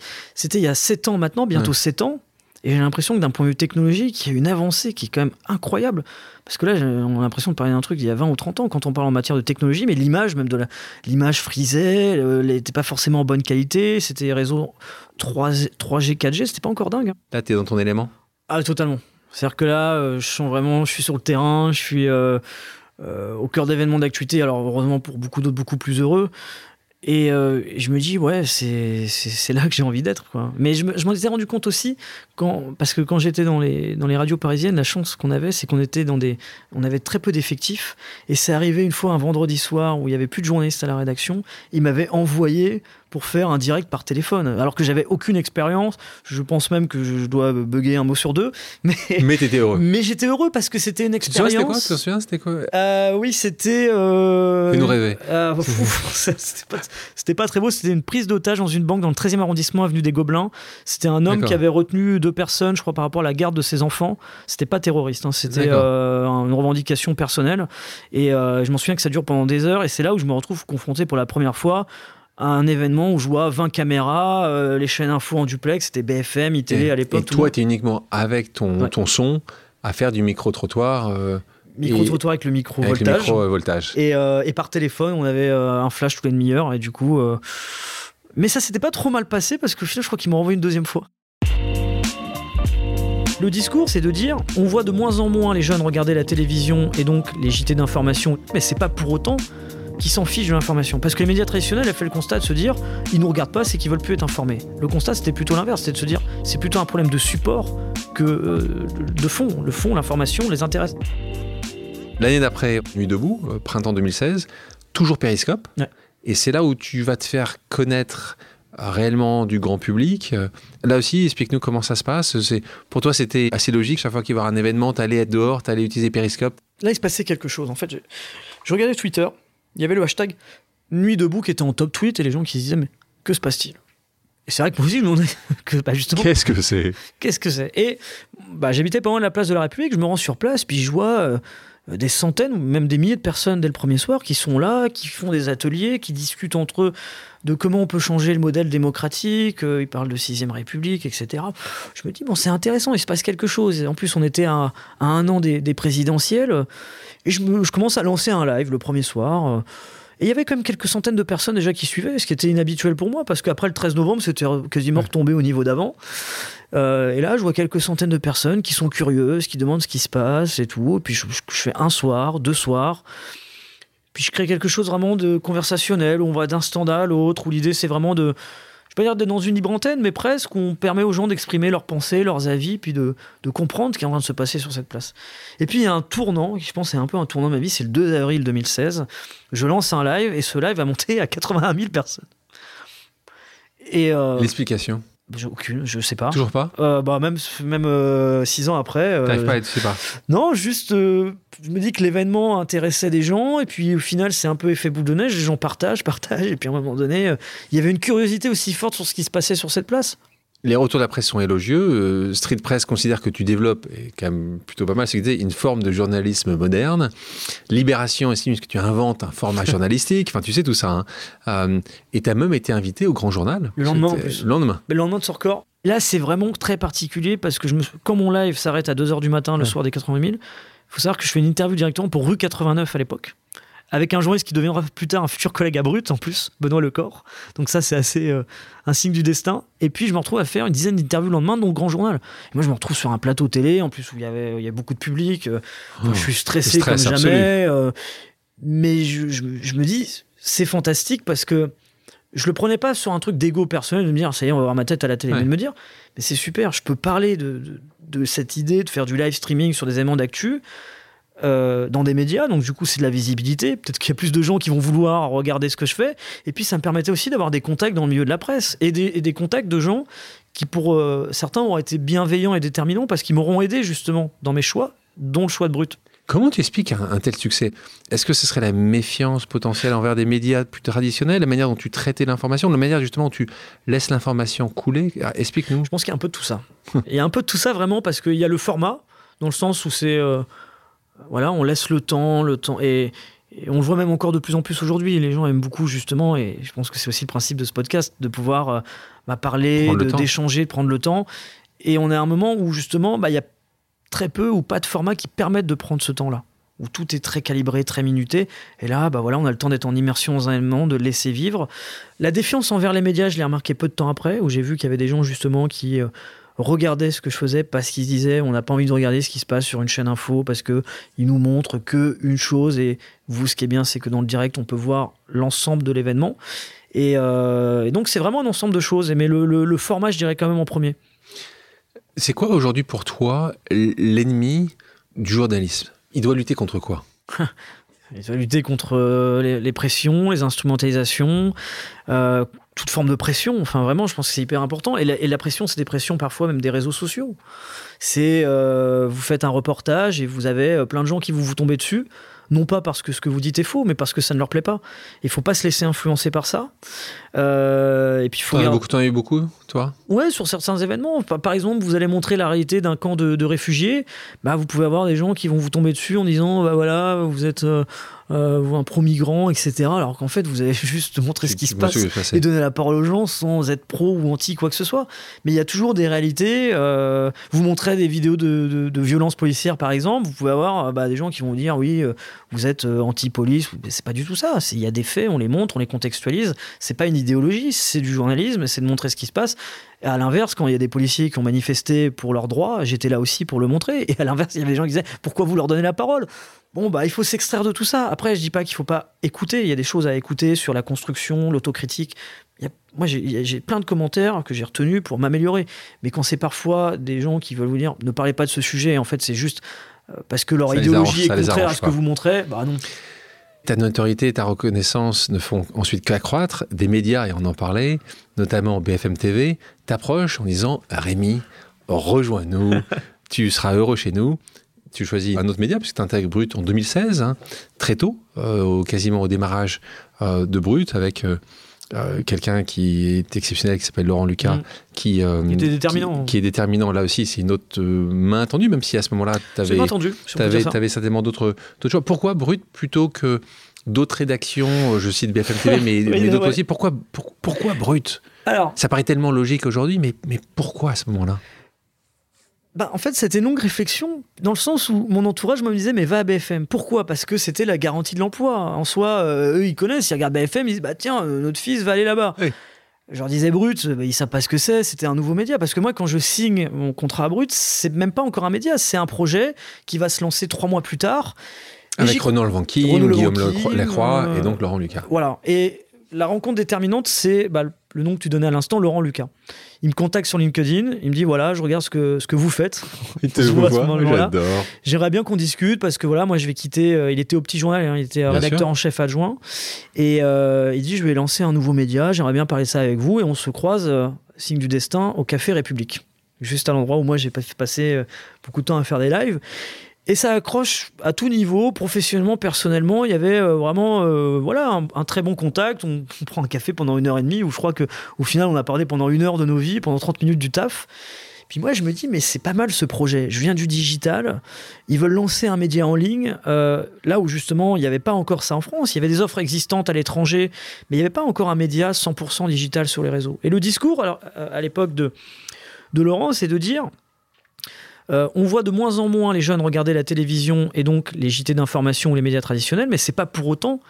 il y a 7 ans maintenant, bientôt Ouais. 7 ans. Et j'ai l'impression que d'un point de vue technologique, il y a une avancée qui est quand même incroyable. Parce que là, on a l'impression de parler d'un truc d'il y a 20 ou 30 ans quand on parle en matière de technologie, mais l'image, même de la. L'image frisait, euh, elle n'était pas forcément en bonne qualité, c'était réseau 3, 3G, 4G, c'était pas encore dingue. hein. Là, t'es dans ton élément? Ah, totalement. C'est-à-dire que là, euh, je sens vraiment, je suis sur le terrain, je suis euh, euh, au cœur d'événements d'actualité, alors heureusement pour beaucoup d'autres, beaucoup plus heureux. Et euh, je me dis, ouais, c'est là que j'ai envie d'être. Mais je me- je m'en étais rendu compte aussi, quand, parce que quand j'étais dans les, dans les radios parisiennes, la chance qu'on avait, c'est qu'on était dans des. On avait très peu d'effectifs. Et c'est arrivé une fois un vendredi soir où il y avait plus de journalistes à la rédaction. Ils m'avaient envoyé pour faire un direct par téléphone, alors que j'avais aucune expérience. Je pense même que je dois bugger un mot sur deux. Mais, Mais t'étais heureux. mais j'étais heureux parce que c'était une Tu te souviens, c'était quoi expérience. Tu te souviens, c'était quoi Euh, oui, c'était. Euh... Fais-nous rêver. Euh, c'était pas, c'était pas très beau. C'était une prise d'otage dans une banque dans le 13e arrondissement, avenue des Gobelins. C'était un homme D'accord. qui avait retenu deux personnes, je crois, par rapport à la garde de ses enfants. C'était pas terroriste, hein, c'était euh, une revendication personnelle. Et euh, je m'en souviens que ça dure pendant des heures. Et c'est là où je me retrouve confronté pour la première fois à un événement où je vois 20 caméras, euh, les chaînes info en duplex, c'était BFM, ITV Et, à l'époque. et toi, tu es uniquement avec ton, Ouais. ton son à faire du micro-trottoir euh, micro-trottoir avec le avec le micro-voltage. micro-voltage. Et, euh, et par téléphone, on avait un flash tous les demi-heures. Et du coup. Mais ça s'était pas trop mal passé parce que je crois qu'ils m'ont renvoyé une deuxième fois. Le discours, c'est de dire on voit de moins en moins les jeunes regarder la télévision et donc les JT d'information, mais c'est pas pour autant qu'ils s'en fichent de l'information. Parce que les médias traditionnels ont fait le constat de se dire ils nous regardent pas, c'est qu'ils veulent plus être informés. Le constat, c'était plutôt l'inverse, c'était de se dire c'est plutôt un problème de support que euh, de fond. Le fond, l'information les intéresse. L'année d'après, Nuit debout, euh, printemps 2016, toujours Périscope. Ouais. Et c'est là où tu vas te faire connaître euh, réellement du grand public. Là aussi, explique-nous comment ça se passe. C'est- Pour toi, c'était assez logique. Chaque fois qu'il y avait un événement, t'allais être dehors, t'allais utiliser Périscope. Là, il se passait quelque chose. En fait, je, je regardais Twitter, il y avait le hashtag Nuit debout qui était en top tweet et les gens qui se disaient Mais que se passe-t-il? Et c'est vrai que moi aussi, je me demandais que, bah, justement, Qu'est-ce que c'est? qu'est-ce que c'est? Et bah, j'habitais pas loin de la place de la République, je me rends sur place, puis je vois euh, des centaines ou même des milliers de personnes dès le premier soir qui sont là, qui font des ateliers, qui discutent entre eux de comment on peut changer le modèle démocratique. euh, ils parlent de 6ème République, etc. Je me dis, bon, c'est intéressant, il se passe quelque chose. En plus, on était à, un an des, des présidentielles. Et je, me- je commence à lancer un live le premier soir. Et il y avait quand même quelques centaines de personnes déjà qui suivaient, ce qui était inhabituel pour moi, parce qu'après le 13 novembre, c'était quasiment retombé au niveau d'avant. Euh, et là, je vois quelques centaines de personnes qui sont curieuses, qui demandent ce qui se passe et tout. Et puis je, je fais un soir, deux soirs. Puis je crée quelque chose vraiment de conversationnel, où on va d'un stand à l'autre, où l'idée c'est vraiment de, je peux pas dire d'être dans une libre antenne, mais presque, on permet aux gens d'exprimer leurs pensées, leurs avis, puis de, comprendre ce qui est en train de se passer sur cette place. Et puis il y a un tournant, qui je pense c'est un peu un tournant de ma vie, c'est le 2 avril 2016. Je lance un live et ce live va monter à 81 000 personnes. Et euh, L'explication aucune, je sais pas. Toujours pas euh, bah Même, même euh, six ans après. Euh, T'arrives pas à être, je sais pas. Non, juste, je me dis que l'événement intéressait des gens, et puis au final, c'est un peu effet boule de neige, les gens partagent, partagent, et puis à un moment donné, il y avait une curiosité aussi forte sur ce qui se passait sur cette place. Les retours de la presse sont élogieux. Euh, Street Press considère que tu développes, et quand même plutôt pas mal, c'est une forme de journalisme moderne. Libération estime que tu inventes un format journalistique. Enfin, tu sais tout ça. Hein. Euh, et tu as même été invité au Grand Journal. Le lendemain, en plus. Le lendemain. Le lendemain de Sorcor. Là, c'est vraiment très particulier parce que je me... quand mon live s'arrête à 2h du matin le soir des 80 000, il faut savoir que je fais une interview directement pour Rue 89 à l'époque avec un journaliste qui deviendra plus tard un futur collègue à Brut en plus, Benoît Lecor. Donc ça c'est assez euh, un signe du destin. Et puis je me retrouve à faire une dizaine d'interviews le lendemain dans le Grand Journal. Et moi je me retrouve sur un plateau télé en plus où il y avait il y a beaucoup de public. Euh, oh, je suis stressé comme jamais. Euh, mais je, je, me dis c'est fantastique parce que je le prenais pas sur un truc d'ego personnel de me dire ça y est on va voir ma tête à la télé, mais de me dire mais c'est super, je peux parler de, de, de, cette idée de faire du live streaming sur des éléments d'actu euh, dans des médias, donc du coup c'est de la visibilité. Peut-être qu'il y a plus de gens qui vont vouloir regarder ce que je fais. Et puis ça me permettait aussi d'avoir des contacts dans le milieu de la presse et des, contacts de gens qui pour euh, certains auraient été bienveillants et déterminants parce qu'ils m'auront aidé justement dans mes choix, dont le choix de Brut. Comment tu expliques un, tel succès? Est-ce que ce serait la méfiance potentielle envers des médias plus traditionnels, la manière dont tu traitais l'information, la manière justement dont tu laisses l'information couler? Ah, Explique-nous. Je pense qu'il y a un peu de tout ça. Il y a un peu de tout ça vraiment parce qu'il y a le format, dans le sens où c'est... Euh, voilà, on laisse le temps, le temps. Et, on le voit même encore de plus en plus aujourd'hui. Les gens aiment beaucoup, justement, et je pense que c'est aussi le principe de ce podcast, de pouvoir euh, bah, parler, d'échanger, de, prendre le temps. Et on est à un moment où, justement, bah, il y a très peu ou pas de formats qui permettent de prendre ce temps-là où tout est très calibré, très minuté. Et là, bah voilà, on a le temps d'être en immersion dans un élément, de laisser vivre. La défiance envers les médias, je l'ai remarqué peu de temps après, où j'ai vu qu'il y avait des gens justement qui euh, regardaient ce que je faisais parce qu'ils disaient on n'a pas envie de regarder ce qui se passe sur une chaîne info parce que ils nous montrent que une chose et vous ce qui est bien c'est que dans le direct on peut voir l'ensemble de l'événement. Et, euh, donc c'est vraiment un ensemble de choses mais le, format je dirais quand même en premier. C'est quoi aujourd'hui pour toi l'ennemi du journalisme? Il doit lutter contre quoi? Il doit lutter contre euh, les, pressions, les instrumentalisations, euh, toute forme de pression. Enfin, vraiment, je pense que c'est hyper important. Et la, pression, c'est des pressions parfois même des réseaux sociaux. C'est euh, vous faites un reportage et vous avez plein de gens qui vous vous tombez dessus non pas parce que ce que vous dites est faux, mais parce que ça ne leur plaît pas. Il faut pas se laisser influencer par ça. Euh, et puis faut. T'en as beaucoup, eu beaucoup, toi? Ouais, sur certains événements. Par exemple, vous allez montrer la réalité d'un camp de, réfugiés. Bah, vous pouvez avoir des gens qui vont vous tomber dessus en disant, bah voilà, vous êtes euh, euh, un pro-migrant, etc. Alors qu'en fait, vous avez juste montré ce qui se passe et donner la parole aux gens sans être pro ou anti quoi que ce soit. Mais il y a toujours des réalités. Euh, vous montrez des vidéos de, de, violence policière, par exemple, vous pouvez avoir euh, bah, des gens qui vont dire oui, vous êtes anti-police. C'est pas du tout ça. Il y a des faits, on les montre, on les contextualise. C'est pas une idéologie, c'est du journalisme, c'est de montrer ce qui se passe. Et à l'inverse, quand il y a des policiers qui ont manifesté pour leurs droits, j'étais là aussi pour le montrer. Et à l'inverse, il y avait des gens qui disaient pourquoi vous leur donnez la parole? Bon, bah, il faut s'extraire de tout ça. Après, je dis pas qu'il faut pas écouter. Il y a des choses à écouter sur la construction, l'autocritique. moi, j'ai plein de commentaires que j'ai retenus pour m'améliorer. Mais quand c'est parfois des gens qui veulent vous dire ne parlez pas de ce sujet, en fait, c'est juste euh, parce que leur idéologie est contraire à ce que vous montrez, bah non. Ta notoriété et ta reconnaissance ne font ensuite qu'accroître. Des médias, et on en parlait, notamment BFM TV, t'approchent en disant Rémi, rejoins-nous, tu seras heureux chez nous tu choisis un autre média, puisque tu intègres Brut en 2016, hein, très tôt, euh, quasiment au démarrage euh, de Brut, avec euh, quelqu'un qui est exceptionnel, qui s'appelle Laurent Lucas, mm. qui, déterminant. Qui, est déterminant. Là aussi, c'est une autre main tendue, même si à ce moment-là, tu avais, avais, certainement d'autres choix. Pourquoi Brut plutôt que d'autres rédactions, je cite BFM TV, mais, d'autres aussi Pourquoi, pourquoi Brut? Alors, Ça paraît tellement logique aujourd'hui, mais, mais pourquoi à ce moment-là? Bah, en fait, c'était une longue réflexion, dans le sens où mon entourage me disait, mais va à BFM. Pourquoi? Parce que c'était la garantie de l'emploi. En soi, euh, eux, ils connaissent, ils regardent BFM, ils disent, bah tiens, euh, notre fils va aller là-bas. Je leur disais Brut, bah, ils savent pas ce que c'est, c'était un nouveau média. Parce que moi, quand je signe mon contrat à Brut, c'est même pas encore un média, c'est un projet qui va se lancer trois mois plus tard. Avec Renan Levanquin, Guillaume Lacroix et donc Laurent Lucas. Voilà. Et la rencontre déterminante, c'est bah, le nom que tu donnais à l'instant, Laurent Lucas. Il me contacte sur LinkedIn, il me dit voilà, je regarde ce que, ce que vous faites. Il te voit, j'adore. J'aimerais bien qu'on discute parce que voilà, moi je vais quitter. Euh, il était au petit journal, hein, il était rédacteur en chef adjoint. Et euh, il dit je vais lancer un nouveau média, j'aimerais bien parler ça avec vous. Et on se croise, euh, signe du destin, au Café République. Juste à l'endroit où moi j'ai passé beaucoup de temps à faire des lives. Et ça accroche à tout niveau, professionnellement, personnellement. Il y avait euh, vraiment euh, voilà, un, très bon contact. On, prend un café pendant une heure et demie, où je crois qu'au final, on a parlé pendant une heure de nos vies, pendant 30 minutes du taf. Puis moi, je me dis, mais c'est pas mal ce projet. Je viens du digital. Ils veulent lancer un média en ligne, euh, là où justement, il n'y avait pas encore ça en France. Il y avait des offres existantes à l'étranger, mais il n'y avait pas encore un média 100% digital sur les réseaux. Et le discours, à l'époque de, de Laurent, c'est de dire euh, on voit de moins en moins les jeunes regarder la télévision et donc les JT d'information ou les médias traditionnels, mais c'est pas pour autant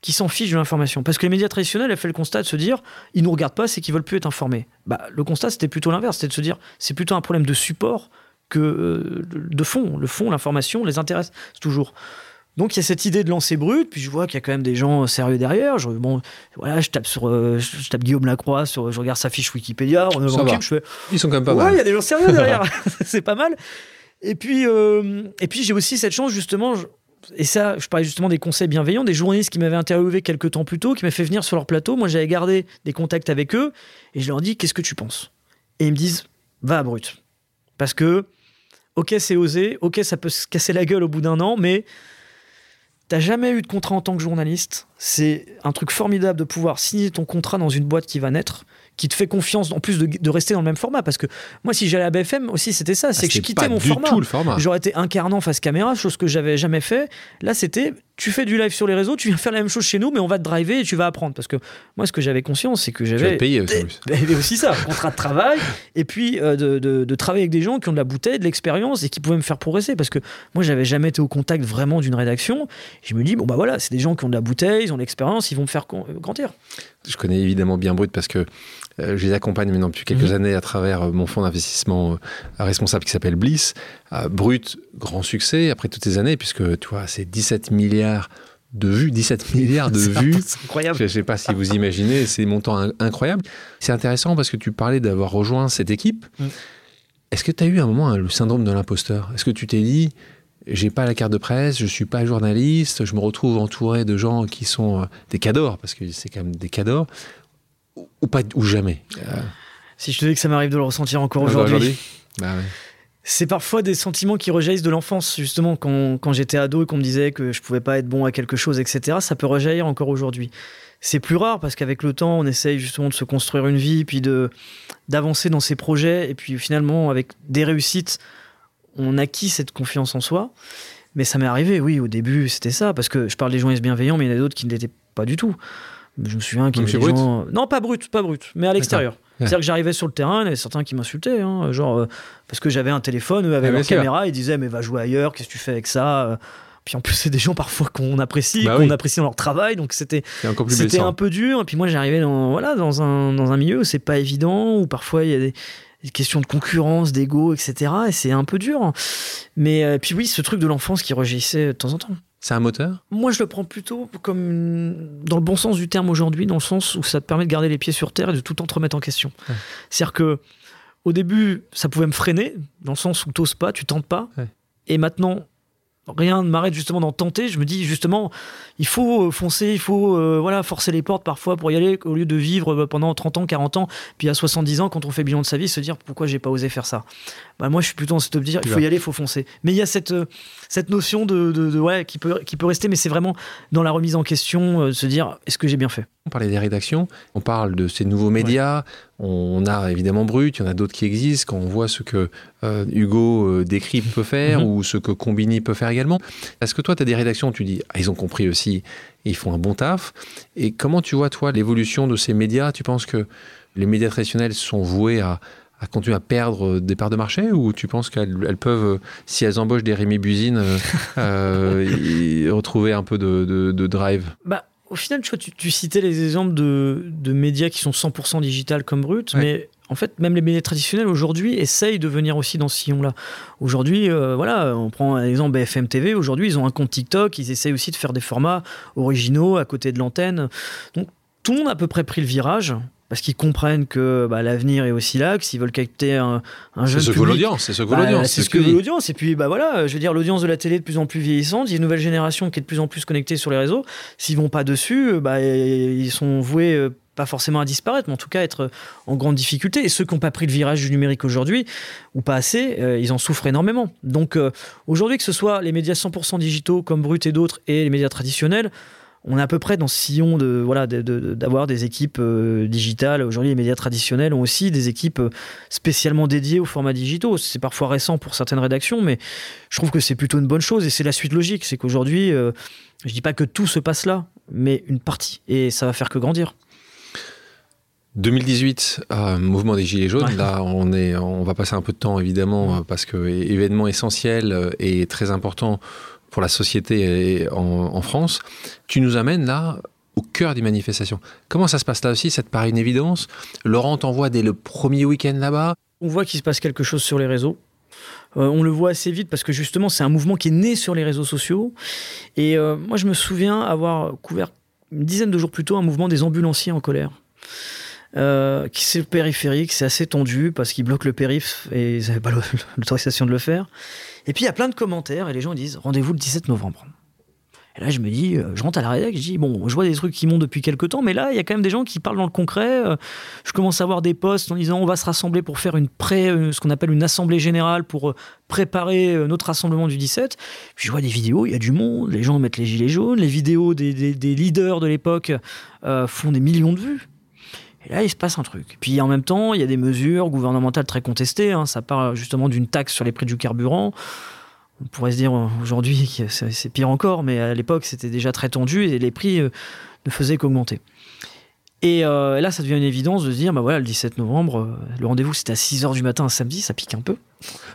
qu'ils s'en fichent de l'information. Parce que les médias traditionnels, ont fait le constat de se dire, ils nous regardent pas, c'est qu'ils veulent plus être informés. Bah, le constat, c'était plutôt l'inverse, c'était de se dire, c'est plutôt un problème de support que euh, de fond. Le fond, l'information les intéresse toujours. Donc il y a cette idée de lancer brut, puis je vois qu'il y a quand même des gens sérieux derrière. Je, bon, voilà, je tape sur, euh, je tape Guillaume Lacroix, sur, je regarde sa fiche Wikipédia. Ils sont quand même pas mal. il y a des gens sérieux derrière, c'est pas mal. Et puis, euh, et puis j'ai aussi cette chance justement. et ça, je parlais justement des conseils bienveillants, des journalistes qui m'avaient interviewé quelques temps plus tôt, qui m'avaient fait venir sur leur plateau. Moi, j'avais gardé des contacts avec eux et je leur dis Qu'est-ce que tu penses? Et ils me disent Va à brut. Parce que, ok, c'est osé, ok, ça peut se casser la gueule au bout d'un an, mais T'as jamais eu de contrat en tant que journaliste. C'est un truc formidable de pouvoir signer ton contrat dans une boîte qui va naître qui te fait confiance en plus de, rester dans le même format. Parce que moi, si j'allais à BFM aussi, c'était ça. C'est ah, que je quittais mon format. format. J'aurais été incarnant face caméra, chose que j'avais jamais fait. Là, c'était tu fais du live sur les réseaux, tu viens faire la même chose chez nous, mais on va te driver et tu vas apprendre. Parce que moi, ce que j'avais conscience, c'est que j'avais. payé aussi. avait aussi ça, contrat de travail, et puis euh, de, de, travailler avec des gens qui ont de la bouteille, de l'expérience et qui pouvaient me faire progresser. Parce que moi, j'avais jamais été au contact vraiment d'une rédaction. je me dis, bon, bah voilà, c'est des gens qui ont de la bouteille, ils ont de l'expérience, ils vont me faire grandir. Je connais évidemment bien Brut parce que euh, je les accompagne maintenant depuis quelques mhm. années à travers euh, mon fonds d'investissement euh, responsable qui s'appelle Bliss. Brut, grand succès après toutes ces années, puisque tu vois, c'est 17 milliards de vues, 17 milliards de vues. C'est incroyable. Je ne sais pas si vous imaginez, c'est des montants incroyables. C'est intéressant parce que tu parlais d'avoir rejoint cette équipe. Mm. Est-ce que tu as eu un moment hein, le syndrome de l'imposteur? Est-ce que tu t'es dit, j'ai pas la carte de presse, je suis pas journaliste, je me retrouve entouré de gens qui sont des cadors, parce que c'est quand même des cadors ou pas ou jamais euh. Si je te dis que ça m'arrive de le ressentir encore aujourd'hui. Bah c'est parfois des sentiments qui rejaillissent de l'enfance, justement, quand, quand j'étais ado et qu'on me disait que je pouvais pas être bon à quelque chose, etc. Ça peut rejaillir encore aujourd'hui. C'est plus rare parce qu'avec le temps, on essaye justement de se construire une vie, puis de d'avancer dans ses projets, et puis finalement, avec des réussites, on acquit cette confiance en soi. Mais ça m'est arrivé, oui, au début, c'était ça, parce que je parle des journalistes bienveillants, mais il y en a d'autres qui ne l'étaient pas du tout. Je me souviens qu'il y avait des gens... Non, pas brut, pas brut, mais à l'extérieur. C'est-à-dire que j'arrivais sur le terrain, il y avait certains qui m'insultaient, hein, genre, euh, parce que j'avais un téléphone, eux avaient ah, leur caméra, ils disaient, mais va jouer ailleurs, qu'est-ce que tu fais avec ça euh. Puis en plus, c'est des gens parfois qu'on apprécie, bah qu'on apprécie dans leur travail, donc c'était c'était un peu dur. Et puis moi, j'arrivais dans, voilà, dans, un, dans un milieu où c'est pas évident, où parfois il y a des, questions de concurrence, d'ego, etc. Et c'est un peu dur. Mais euh, puis oui, ce truc de l'enfance qui rejaillissait de temps en temps. C'est un moteur? Moi, je le prends plutôt comme dans le bon sens du terme aujourd'hui, dans le sens où ça te permet de garder les pieds sur terre et de tout le temps te remettre en question. C'est-à-dire que au début, ça pouvait me freiner, dans le sens où tu n'oses pas, tu tentes pas. Et maintenant, rien ne m'arrête justement d'en tenter. Je me dis justement, il faut euh, foncer, il faut euh, voilà forcer les portes parfois pour y aller, au lieu de vivre euh, pendant 30 ans, 40 ans, puis à 70 ans, quand on fait bilan de sa vie, se dire pourquoi j'ai pas osé faire ça? Bah, moi, je suis plutôt dans cette optique, il faut y aller, il faut foncer. Mais il y a cette, cette notion de, de, ouais, qui, peut, qui peut rester, mais c'est vraiment dans la remise en question, de se dire est-ce que j'ai bien fait? On parlait des rédactions, on parle de ces nouveaux médias, on a évidemment Brut, il y en a d'autres qui existent, quand on voit ce que Hugo décrit peut faire, mhm. ou ce que Combini peut faire également. Est-ce que toi, tu as des rédactions où tu dis, ah, ils ont compris aussi ils font un bon taf. Et comment tu vois, toi, l'évolution de ces médias? Tu penses que les médias traditionnels sont voués à, à continuer à perdre des parts de marché ou tu penses qu'elles peuvent, si elles embauchent des Rémi Buzine, retrouver un peu de, drive? Bah, Au final, tu, tu, citais les exemples de, médias qui sont 100% digital comme brut, mais en fait, même les médias traditionnels aujourd'hui essayent de venir aussi dans ce sillon-là. Aujourd'hui, euh, voilà, on prend un exemple BFM TV. Aujourd'hui, ils ont un compte TikTok. Ils essayent aussi de faire des formats originaux à côté de l'antenne. Donc, tout le monde a à peu près pris le virage parce qu'ils comprennent que bah, l'avenir est aussi là, que s'ils veulent capter un, un jeune C'est ce que l'audience, c'est ce que l'audience. c'est ce que, veut l'audience. Et puis, bah voilà, je veux dire, l'audience de la télé est de plus en plus vieillissante. Il y a une nouvelle génération qui est de plus en plus connectée sur les réseaux. S'ils vont pas dessus, bah, ils sont voués euh, pas forcément à disparaître, mais en tout cas être en grande difficulté. Et ceux qui n'ont pas pris le virage du numérique aujourd'hui, ou pas assez, euh, ils en souffrent énormément. Donc euh, aujourd'hui, que ce soit les médias 100% digitaux comme Brut et d'autres, et les médias traditionnels, on est à peu près dans ce sillon de voilà d'avoir des équipes euh, digitales. Aujourd'hui, les médias traditionnels ont aussi des équipes spécialement dédiées aux formats digitaux. C'est parfois récent pour certaines rédactions, mais je trouve que c'est plutôt une bonne chose et c'est la suite logique. C'est qu'aujourd'hui, je dis pas que tout se passe là, mais une partie, et ça va faire que grandir. 2018, euh, mouvement des Gilets jaunes. Là, on, est, on va passer un peu de temps, évidemment, euh, parce que événement essentiel euh, et très important pour la société en, France. Tu nous amènes là au cœur des manifestations. Comment ça se passe là aussi Ça te paraît une évidence Laurent t'envoie dès le premier week-end là-bas? On voit qu'il se passe quelque chose sur les réseaux. on le voit assez vite parce que justement, c'est un mouvement qui est né sur les réseaux sociaux. Et moi, je me souviens avoir couvert une dizaine de jours plus tôt un mouvement des ambulanciers en colère. Euh, qui c'est le périphérique, c'est assez tendu parce qu'ils bloquent le périph et ils n'avaient pas l'autorisation de le faire. Et puis il y a plein de commentaires et les gens disent rendez-vous le 17 novembre. Et là je me dis, euh, je rentre à la rédac, je dis bon, je vois des trucs qui montent depuis quelques temps, mais là il y a quand même des gens qui parlent dans le concret. Euh, je commence à voir des posts en disant on va se rassembler pour faire une pré, ce qu'on appelle une assemblée générale pour préparer notre rassemblement du 17. Puis je vois des vidéos, il y a du monde, les gens mettent les gilets jaunes, les vidéos des, des leaders de l'époque font des millions de vues. Et là, il se passe un truc. Puis en même temps, il y a des mesures gouvernementales très contestées. Hein. Ça part justement d'une taxe sur les prix du carburant. On pourrait se dire euh, aujourd'hui que c'est pire encore, mais à l'époque, c'était déjà très tendu et les prix euh, ne faisaient qu'augmenter. Et euh, là, ça devient une évidence de se dire, bah voilà, le 17 novembre, le rendez-vous c'était à 6h du matin un samedi, ça pique un peu.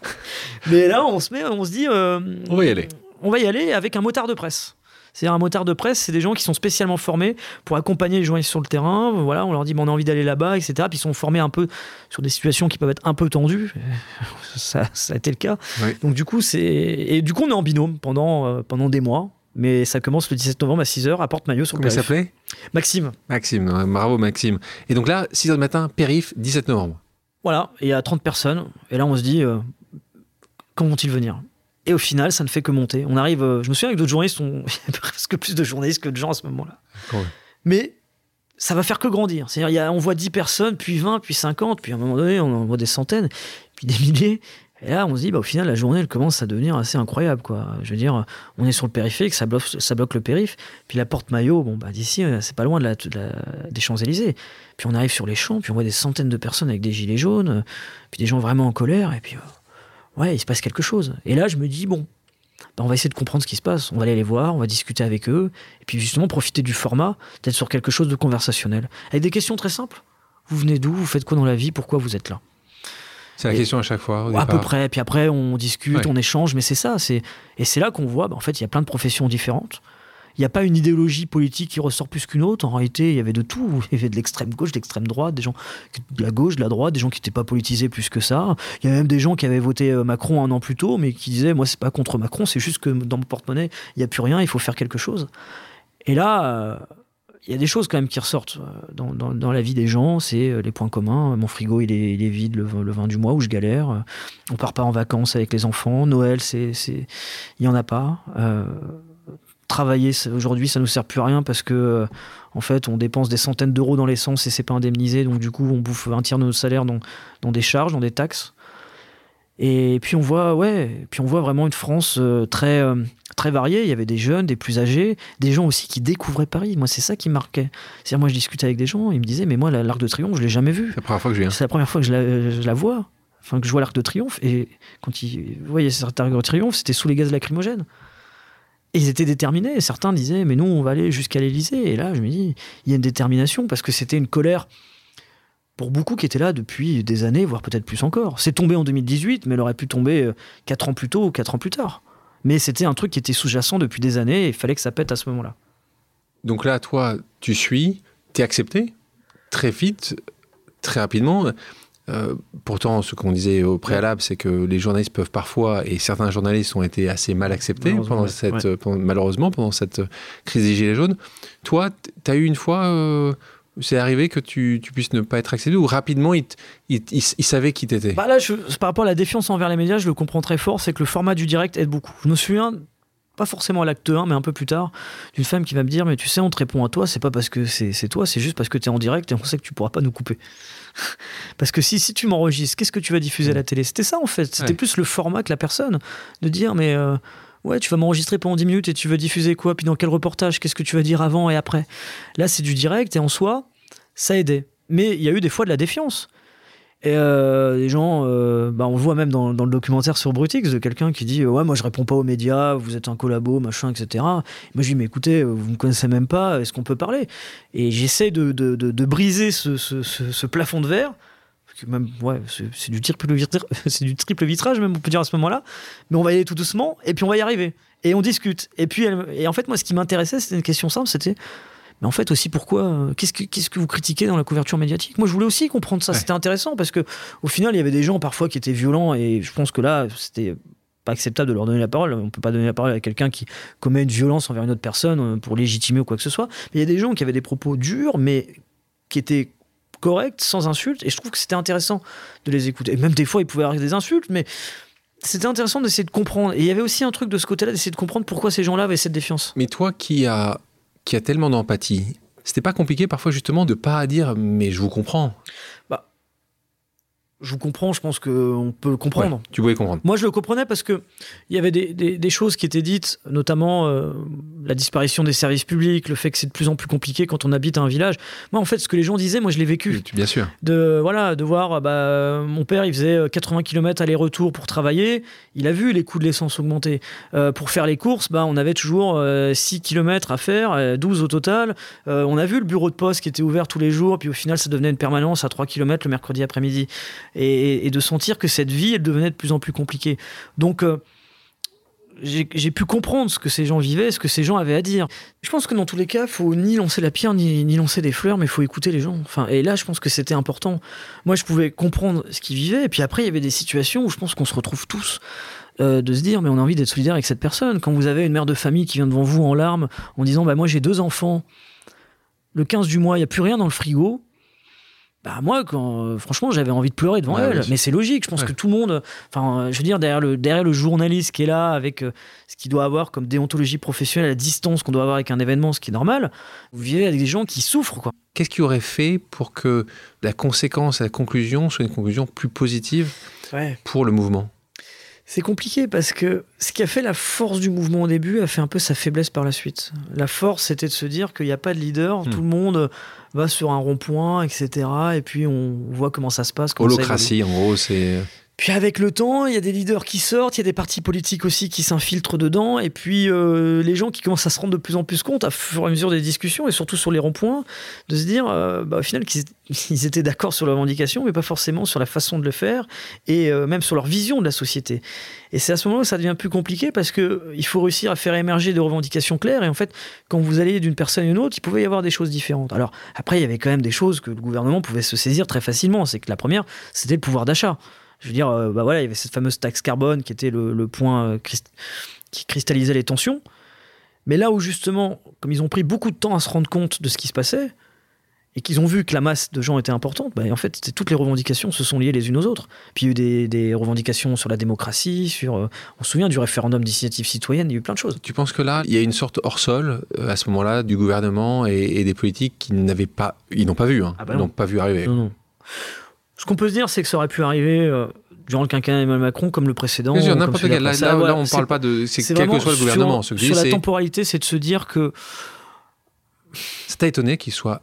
mais là, on se met, on se dit, on va y aller. On va y aller avec un motard de presse. C'est un motard de presse, c'est des gens qui sont spécialement formés pour accompagner les journalistes sur le terrain. Voilà, on leur dit, bon, on a envie d'aller là-bas, etc. Puis ils sont formés un peu sur des situations qui peuvent être un peu tendues. Ça, ça a été le cas. Donc du coup, c'est et du coup, on est en binôme pendant euh, pendant des mois. Mais ça commence le 17 novembre à 6h à Porte-Maillot sur le Comment s'appelait? Maxime. Maxime, bravo Maxime. Et donc là, 6h du matin, périph, 17 novembre. Voilà, et il y a 30 personnes. Et là, on se dit, euh, quand vont-ils venir? Et au final, ça ne fait que monter. On arrive, euh, je me souviens avec d'autres journalistes, on... il y a presque plus de journalistes que de gens à ce moment-là. Mais ça va faire que grandir. C'est-à-dire, on voit 10 personnes, puis 20, puis 50, puis à un moment donné, on en voit des centaines, puis des milliers. Et là, on se dit, bah, au final, la journée, elle commence à devenir assez incroyable. Quoi. Je veux dire, on est sur le périphérique, ça bloque, ça bloque le périph. Puis la porte maillot, bon, bah, d'ici, euh, c'est pas loin de la, des Champs-Élysées. Puis on arrive sur les champs, puis on voit des centaines de personnes avec des gilets jaunes, euh, puis des gens vraiment en colère. Et puis, ouais, il se passe quelque chose. Et là, je me dis, bon, bah, on va essayer de comprendre ce qui se passe. On va aller les voir, on va discuter avec eux, et puis justement profiter du format, d'être sur quelque chose de conversationnel. Avec des questions très simples. Vous venez d'où? Vous faites quoi dans la vie? Pourquoi vous êtes là? C'est la question à chaque fois. à peu près. Puis après, on discute, on échange, mais c'est ça. Et c'est là qu'on voit, bah, en fait, il y a plein de professions différentes. Il n'y a pas une idéologie politique qui ressort plus qu'une autre. En réalité, il y avait de tout. Il y avait de l'extrême gauche, de l'extrême droite, des gens de la gauche, de la droite, des gens qui n'étaient pas politisés plus que ça. Il y a même des gens qui avaient voté euh, Macron un an plus tôt, mais qui disaient Moi, c'est pas contre Macron, c'est juste que dans mon porte-monnaie, il n'y a plus rien, il faut faire quelque chose. Et là, euh, il y a des choses quand même qui ressortent euh, dans, la vie des gens, c'est les points communs. Mon frigo, il est, vide le, le, 20 du mois où je galère. On part pas en vacances avec les enfants. Noël, c'est, il y en a pas travailler aujourd'hui, ça nous sert plus à rien parce que euh, en fait, on dépense des centaines d'euros dans l'essence et c'est pas indemnisé. Donc du coup, on bouffe un tiers de notre salaire dans, dans des charges, dans des taxes. Et puis on voit, ouais, puis on voit vraiment une France euh, très euh, très variée. Il y avait des jeunes, des plus âgés, des gens aussi qui découvraient Paris. Moi, c'est ça qui marquait. C'est-à-dire, moi, je discutais avec des gens, ils me disaient, mais moi, l'Arc de Triomphe, je l'ai jamais vu. C'est la première fois que je. C'est la première fois que je la, je la vois. Enfin, que je vois l'Arc de Triomphe. Et quand ils voyaient cet Arc de Triomphe, c'était sous les gaz lacrymogènes ils étaient déterminés. Certains disaient, mais nous, on va aller jusqu'à l'Elysée. Et là, je me dis, il y a une détermination parce que c'était une colère pour beaucoup qui étaient là depuis des années, voire peut-être plus encore. C'est tombé en 2018, mais elle aurait pu tomber 4 ans plus tôt ou 4 ans plus tard. Mais c'était un truc qui était sous-jacent depuis des années et il fallait que ça pète à ce moment-là. Donc là, toi, tu suis, tu es accepté très vite, très rapidement. Euh, pourtant, ce qu'on disait au préalable, c'est que les journalistes peuvent parfois, et certains journalistes ont été assez mal acceptés pendant cette, malheureusement pendant cette crise des Gilets jaunes. Toi, tu as eu une fois, euh, c'est arrivé que tu, puisses ne pas être accepté ou rapidement, ils il, savaient qui t'étais? Bah Là, par rapport à la défiance envers les médias, je le comprends très fort, c'est que le format du direct aide beaucoup. Je me souviens pas forcément à l'acte 1, mais un peu plus tard, d'une femme qui va me dire Mais tu sais, on te répond à toi, c'est pas parce que c'est toi, c'est juste parce que tu es en direct et on sait que tu pourras pas nous couper. parce que si, si tu m'enregistres, qu'est-ce que tu vas diffuser à la télé? C'était ça en fait, c'était plus le format que la personne, de dire Mais euh, ouais, tu vas m'enregistrer pendant 10 minutes et tu veux diffuser quoi? Puis dans quel reportage? Qu'est-ce que tu vas dire avant et après? Là, c'est du direct et en soi, ça aidait. Mais il y a eu des fois de la défiance. Et euh, les gens, euh, bah, on voit même dans, le documentaire sur Brutix, de quelqu'un qui dit Ouais, moi je réponds pas aux médias, vous êtes un collabo, machin, etc. Moi je dis Mais écoutez, vous me connaissez même pas, est-ce qu'on peut parler? Et j'essaie de, de, de, briser ce, ce, ce, plafond de verre. Même, ouais, c'est du, triple c'est du triple vitrage, même, on peut dire à ce moment-là. Mais on va y aller tout doucement, et puis on va y arriver. Et on discute. Et puis, et en fait, moi, ce qui m'intéressait, c'était une question simple c'était mais en fait aussi pourquoi euh, qu'est-ce que qu'est-ce que vous critiquez dans la couverture médiatique? Moi je voulais aussi comprendre ça, c'était intéressant parce que au final il y avait des gens parfois qui étaient violents et je pense que là c'était pas acceptable de leur donner la parole. On peut pas donner la parole à quelqu'un qui commet une violence envers une autre personne euh, pour légitimer ou quoi que ce soit. Mais il y a des gens qui avaient des propos durs mais qui étaient corrects, sans insultes et je trouve que c'était intéressant de les écouter. Et même des fois ils pouvaient avoir des insultes mais c'était intéressant d'essayer de comprendre. Et il y avait aussi un truc de ce côté-là, d'essayer de comprendre pourquoi ces gens-là avaient cette défiance. Mais toi qui as qui a tellement d'empathie, c'était pas compliqué parfois justement de pas dire mais je vous comprends. Je vous comprends, je pense qu'on peut comprendre. tu pouvais comprendre. Moi, je le comprenais parce que il y avait des, des, choses qui étaient dites, notamment euh, la disparition des services publics, le fait que c'est de plus en plus compliqué quand on habite à un village. Moi, en fait, ce que les gens disaient, moi, je l'ai vécu. bien sûr. De voilà, de voir, bah, mon père, il faisait 80 km aller-retour pour travailler. Il a vu les coûts de l'essence augmenter. Euh, pour faire les courses, bah, on avait toujours 6 euh, km à faire, 12 au total. on a vu le bureau de poste qui était ouvert tous les jours, puis au final, ça devenait une permanence à 3 km le mercredi après-midi et, de sentir que cette vie, elle devenait de plus en plus compliquée. Donc, euh, j'ai pu comprendre ce que ces gens vivaient, ce que ces gens avaient à dire. Je pense que dans tous les cas, faut ni lancer la pierre, ni, ni lancer des fleurs, mais faut écouter les gens. Enfin, et là, je pense que c'était important. Moi, je pouvais comprendre ce qu'ils vivaient, et puis après, il y avait des situations où je pense qu'on se retrouve tous. Euh, de se dire mais on a envie d'être solidaire avec cette personne quand vous avez une mère de famille qui vient devant vous en larmes en disant bah moi j'ai deux enfants le 15 du mois il n'y a plus rien dans le frigo bah moi quand euh, franchement j'avais envie de pleurer devant elle. mais c'est logique je pense que tout le monde enfin je veux dire derrière le derrière le journaliste qui est là avec euh, ce qu'il doit avoir comme déontologie professionnelle la distance qu'on doit avoir avec un événement ce qui est normal vous vivez avec des gens qui souffrent quoi. Qu'est-ce qui aurait fait pour que la conséquence la conclusion soit une conclusion plus positive pour le mouvement? C'est compliqué parce que ce qui a fait la force du mouvement au début a fait un peu sa faiblesse par la suite. La force, c'était de se dire qu'il n'y a pas de leader, hmm. tout le monde va sur un rond-point, etc. Et puis on voit comment ça se passe. Holocratie, en gros, c'est. Puis avec le temps, il y a des leaders qui sortent, il y a des partis politiques aussi qui s'infiltrent dedans, et puis euh, les gens qui commencent à se rendre de plus en plus compte, à fur et à mesure des discussions, et surtout sur les ronds-points, de se dire, euh, bah, au final, qu'ils étaient d'accord sur la revendication, mais pas forcément sur la façon de le faire, et euh, même sur leur vision de la société. Et c'est à ce moment là que ça devient plus compliqué, parce qu'il faut réussir à faire émerger des revendications claires, et en fait, quand vous allez d'une personne à une autre, il pouvait y avoir des choses différentes. Alors, après, il y avait quand même des choses que le gouvernement pouvait se saisir très facilement, c'est que la première, c'était le pouvoir d'achat. Je veux dire, euh, bah voilà, il y avait cette fameuse taxe carbone qui était le, point euh, qui cristallisait les tensions. Mais là où justement, comme ils ont pris beaucoup de temps à se rendre compte de ce qui se passait, et qu'ils ont vu que la masse de gens était importante, bah, en fait, toutes les revendications se sont liées les unes aux autres. Puis il y a eu des, revendications sur la démocratie, sur, euh, on se souvient du référendum d'initiative citoyenne, il y a eu plein de choses. Tu penses que là, il y a une sorte hors sol à ce moment-là du gouvernement et, des politiques qui n'avaient pas, ils n'ont pas vu, hein, ah bah n'ont pas vu arriver. Non, non. Ce qu'on peut se dire, c'est que ça aurait pu arriver euh, durant le quinquennat d'Emmanuel Macron comme le précédent. n'importe quel. Là, là, on ne parle pas de. C'est quel que soit le gouvernement. Sur, sur la temporalité, c'est de se dire que. Ça t'a étonné qu'il soit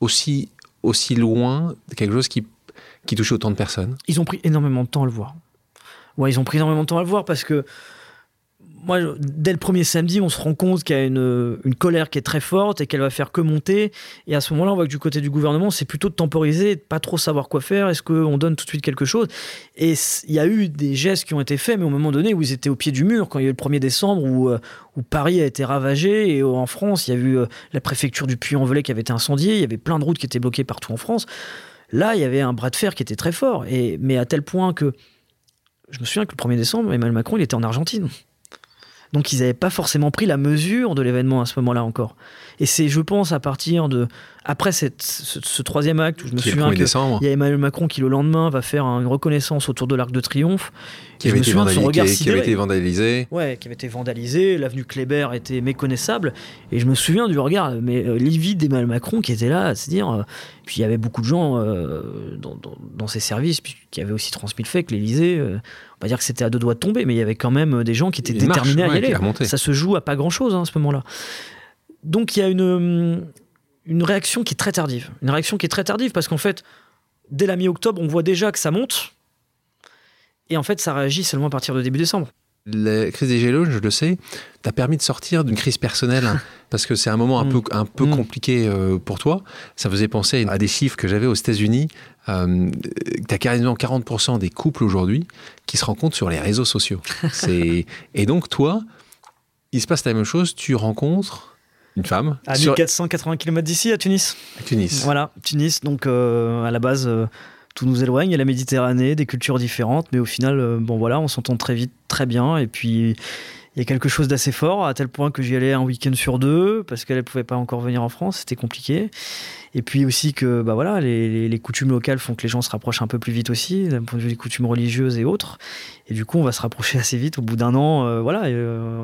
aussi, aussi loin de quelque chose qui, qui touchait autant de personnes Ils ont pris énormément de temps à le voir. Ouais, ils ont pris énormément de temps à le voir parce que moi, dès le premier samedi, on se rend compte qu'il y a une, colère qui est très forte et qu'elle va faire que monter. Et à ce moment-là, on voit que du côté du gouvernement, c'est plutôt de temporiser, de pas trop savoir quoi faire. Est-ce qu'on donne tout de suite quelque chose? Et il y a eu des gestes qui ont été faits, mais au moment donné où ils étaient au pied du mur, quand il y a eu le 1er décembre, où, euh, où Paris a été ravagé, et en France, il y a eu euh, la préfecture du Puy-en-Velay qui avait été incendiée, il y avait plein de routes qui étaient bloquées partout en France. Là, il y avait un bras de fer qui était très fort, mais à tel point que je me souviens que le 1er décembre, Emmanuel Macron, il était en Argentine. Donc ils n'avaient pas forcément pris la mesure de l'événement à ce moment-là encore. Et c'est, je pense, à partir de après cette, ce, troisième acte où je me souviens qu'il y a Emmanuel Macron qui le lendemain va faire une reconnaissance autour de l'Arc de Triomphe, qui avait, été, qui, avait été vandalisé. Ouais, qui avait été vandalisé. L'avenue Kléber était méconnaissable. Et je me souviens du regard, mais euh, livide d'Emmanuel Macron qui était là, à se dire. Euh, puis il y avait beaucoup de gens euh, dans, dans, ses services qui avaient aussi transmis le fait que l'Élysée, on va dire que c'était à deux doigts de tomber, mais il y avait quand même des gens qui étaient déterminés à y aller. Ça se joue à pas grand chose hein, à ce moment-là. Donc il y a une une réaction qui est très tardive. Une réaction qui est très tardive parce qu'en fait, dès la mi-octobre, on voit déjà que ça monte. Et en fait, ça réagit seulement à partir de début décembre. La crise des Gilets je le sais, t'a permis de sortir d'une crise personnelle hein, parce que c'est un moment un mm. peu, un peu mm. compliqué euh, pour toi. Ça faisait penser à des chiffres que j'avais aux États-Unis. Euh, tu as quasiment 40% des couples aujourd'hui qui se rencontrent sur les réseaux sociaux. Et donc, toi, il se passe la même chose. Tu rencontres une femme. À 1480 km d'ici, à Tunis. À Tunis. Voilà, Tunis. Donc, euh, à la base, euh, tout nous éloigne. Il y a la Méditerranée, des cultures différentes. Mais au final, euh, bon, voilà, on s'entend très vite, très bien. Et puis, il y a quelque chose d'assez fort, à tel point que j'y allais un week-end sur deux, parce qu'elle ne pouvait pas encore venir en France. C'était compliqué. Et puis aussi que bah voilà, les, les, coutumes locales font que les gens se rapprochent un peu plus vite aussi, d'un point de vue des coutumes religieuses et autres. Et du coup, on va se rapprocher assez vite au bout d'un an. voilà,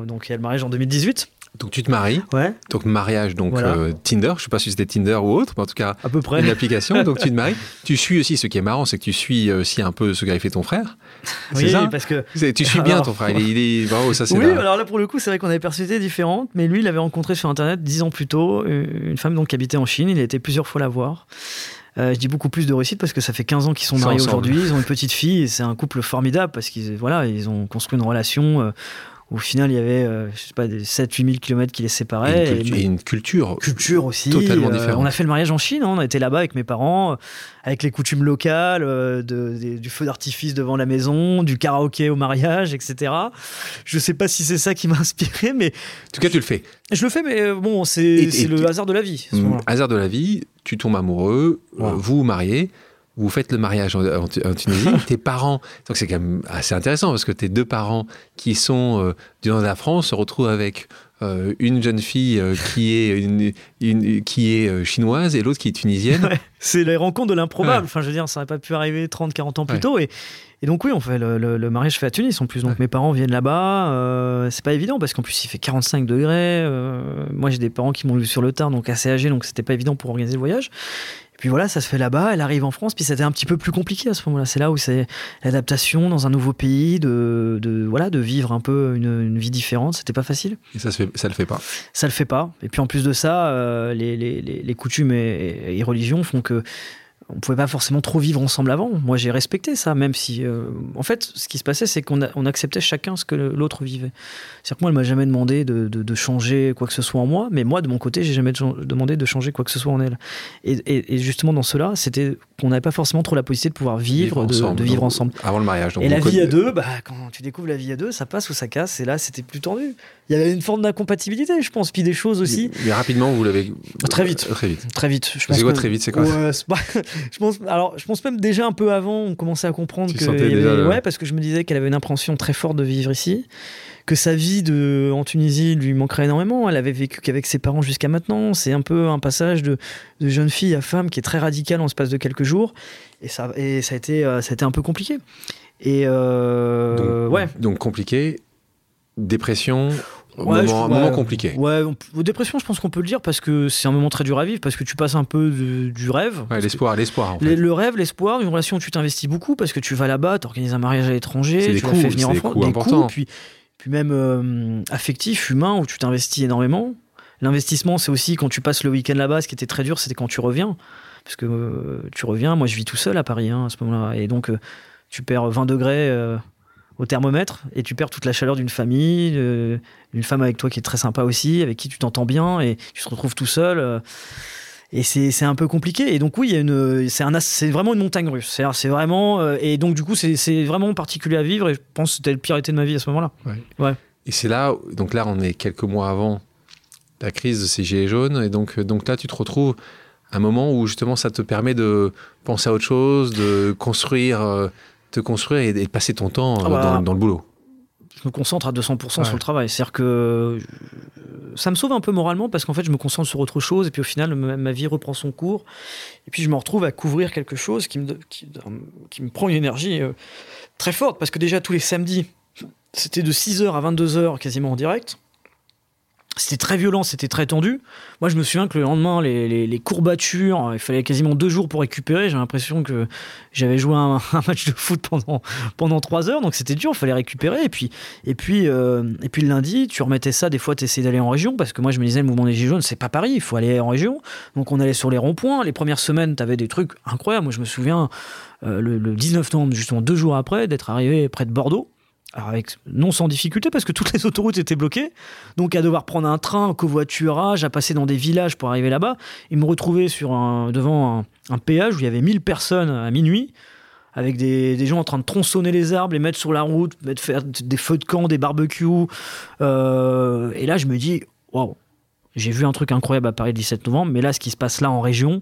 donc il y a le mariage en 2018. Donc tu te maries. Ouais. Donc mariage, donc euh, Tinder. Je sais pas si c'était Tinder ou autre, mais en tout cas, à peu près. Une application. donc tu te maries. Tu suis aussi. Ce qui est marrant, c'est que tu suis aussi un peu ce qu'a fait ton frère. Oui, ça parce que tu suis bien ton frère. Il est, bravo, ça c'est. Oui, alors là pour le coup, c'est vrai qu'on avait personnalités différentes, mais lui, il avait rencontré sur internet dix ans plus tôt une femme donc qui habitait en Chine. Il a été plusieurs fois la voir. Euh, je dis beaucoup plus de réussite parce que ça fait 15 ans qu'ils sont mariés aujourd'hui. Ils ont une petite fille et c'est un couple formidable parce qu'ils voilà, ils ont construit une relation. Euh, au final, il y avait, euh, je sais pas, 7-8 000 km qui les séparaient. Et une, culture, culture aussi. Totalement euh, différente. on a fait le mariage en Chine, hein, on a été là-bas avec mes parents, euh, avec les coutumes locales, de, du feu d'artifice devant la maison, du karaoké au mariage, etc. Je sais pas si c'est ça qui m'a inspiré, mais. En tout cas, tu le fais. Je le fais, mais bon, c'est le hasard de la vie. Mmh, hasard de la vie, tu tombes amoureux, vous vous mariez vous faites le mariage en, Tunisie, tes parents, donc c'est quand même assez intéressant parce que tes deux parents qui sont euh, du nord de la France se retrouvent avec euh, une jeune fille euh, qui est, une, qui est chinoise et l'autre qui est tunisienne. c'est les rencontres de l'improbable. Enfin, je veux dire, ça n'aurait pas pu arriver 30, 40 ans plus tôt. Et, et, donc, oui, on fait le, mariage fait à Tunis en plus. Donc, mes parents viennent là-bas. c'est pas évident parce qu'en plus, il fait 45 degrés. moi, j'ai des parents qui m'ont vu sur le tard, donc assez âgés, donc c'était pas évident pour organiser le voyage. Et puis voilà, ça se fait là-bas, elle arrive en France, puis c'était un petit peu plus compliqué à ce moment-là. C'est là où c'est l'adaptation dans un nouveau pays, de, de, voilà, de vivre un peu une, vie différente. C'était pas facile. Et ça, se fait, ça le fait pas Ça le fait pas. Et puis en plus de ça, euh, les, les, les, coutumes et, et religions font que on pouvait pas forcément trop vivre ensemble avant. Moi, j'ai respecté ça, même si, euh, en fait, ce qui se passait, c'est qu'on on acceptait chacun ce que l'autre vivait. C'est-à-dire que moi, elle m'a jamais demandé de, de, changer quoi que ce soit en moi, mais moi, de mon côté, j'ai jamais demandé de changer quoi que ce soit en elle. Et, et, justement, dans cela, c'était qu'on n'avait pas forcément trop la possibilité de pouvoir vivre, de, vivre ensemble. Avant le mariage. et la vie à deux, bah, quand tu découvres la vie à deux, ça passe ou ça casse. Et là, c'était plus tendu. Il y avait une forme d'incompatibilité, je pense, puis des choses aussi. Mais, rapidement, vous l'avez. Très vite. Très vite. Très vite. C'est quoi très vite C'est quoi je pense, alors, je pense même déjà un peu avant, on commençait à comprendre que. Ouais, parce que je me disais qu'elle avait une impression très forte de vivre ici, que sa vie de, en Tunisie lui manquerait énormément. Elle avait vécu qu'avec ses parents jusqu'à maintenant. C'est un peu un passage de, de, jeune fille à femme qui est très radical en l'espace de quelques jours. Et ça, et ça, a, été, euh, ça a été un peu compliqué. Et euh, ouais. Donc compliqué, dépression, Ouais, moment, moment compliqué. Ouais, dépression, je pense qu'on peut le dire parce que c'est un moment très dur à vivre, parce que tu passes un peu du rêve. Ouais, l'espoir, l'espoir. En fait. Le rêve, l'espoir, une relation où tu t'investis beaucoup parce que tu vas là-bas, tu organises un mariage à l'étranger, tu coûts, fais venir en France, des coûts, puis, puis même euh, affectif, humain, où tu t'investis énormément. L'investissement, c'est aussi quand tu passes le week-end là-bas, ce qui était très dur, c'était quand tu reviens. Parce que euh, tu reviens, moi je vis tout seul à Paris hein, à ce moment-là, et donc euh, tu perds 20 degrés au thermomètre et tu perds toute la chaleur d'une famille, euh, d'une femme avec toi qui est très sympa aussi, avec qui tu t'entends bien et tu te retrouves tout seul. euh, et c'est c'est un peu compliqué. Et donc, oui, une, c'est, un, vraiment une montagne russe. C'est, c'est vraiment. euh, et donc, du coup, c'est, c'est vraiment particulier à vivre. Et je pense que c'était le pire été de ma vie à ce moment-là. Et c'est là, donc là, on est quelques mois avant la crise de ces gilets jaunes. Et donc, donc là, tu te retrouves à un moment où justement ça te permet de penser à autre chose, de construire, euh, te construire et, passer ton temps euh, Ah bah. dans, dans le boulot. je me concentre à 200% Ouais. sur le travail. C'est-à-dire que euh, ça me sauve un peu moralement parce qu'en fait, je me concentre sur autre chose et puis au final, ma, ma vie reprend son cours. Et puis, je me retrouve à couvrir quelque chose qui me, qui, qui me prend une énergie euh, très forte parce que déjà, tous les samedis, c'était de 6h à 22h quasiment en direct. C'était très violent, c'était très tendu. Moi, je me souviens que le lendemain, les, courbatures, il fallait quasiment deux jours pour récupérer. J'ai l'impression que j'avais joué un, match de foot pendant, pendant trois heures, donc c'était dur, il fallait récupérer. Et puis, et puis, euh, et puis le lundi, tu remettais ça. Des fois, tu essayais d'aller en région parce que moi, je me disais, le mouvement des Gilets jaunes, c'est pas Paris, il faut aller en région. Donc, on allait sur les ronds-points. Les premières semaines, tu avais des trucs incroyables. Moi, je me souviens, euh, le, le 19 novembre, justement deux jours après, d'être arrivé près de Bordeaux. Avec, non sans difficulté parce que toutes les autoroutes étaient bloquées, donc à devoir prendre un train, covoiturage, à passer dans des villages pour arriver là-bas, et me retrouver sur un, devant un, un péage où il y avait 1000 personnes à minuit, avec des, gens en train de tronçonner les arbres, les mettre sur la route, mettre, faire des feux de camp, des barbecues. Euh, et là, je me dis, waouh, j'ai vu un truc incroyable à Paris le 17 novembre, mais là, ce qui se passe là en région,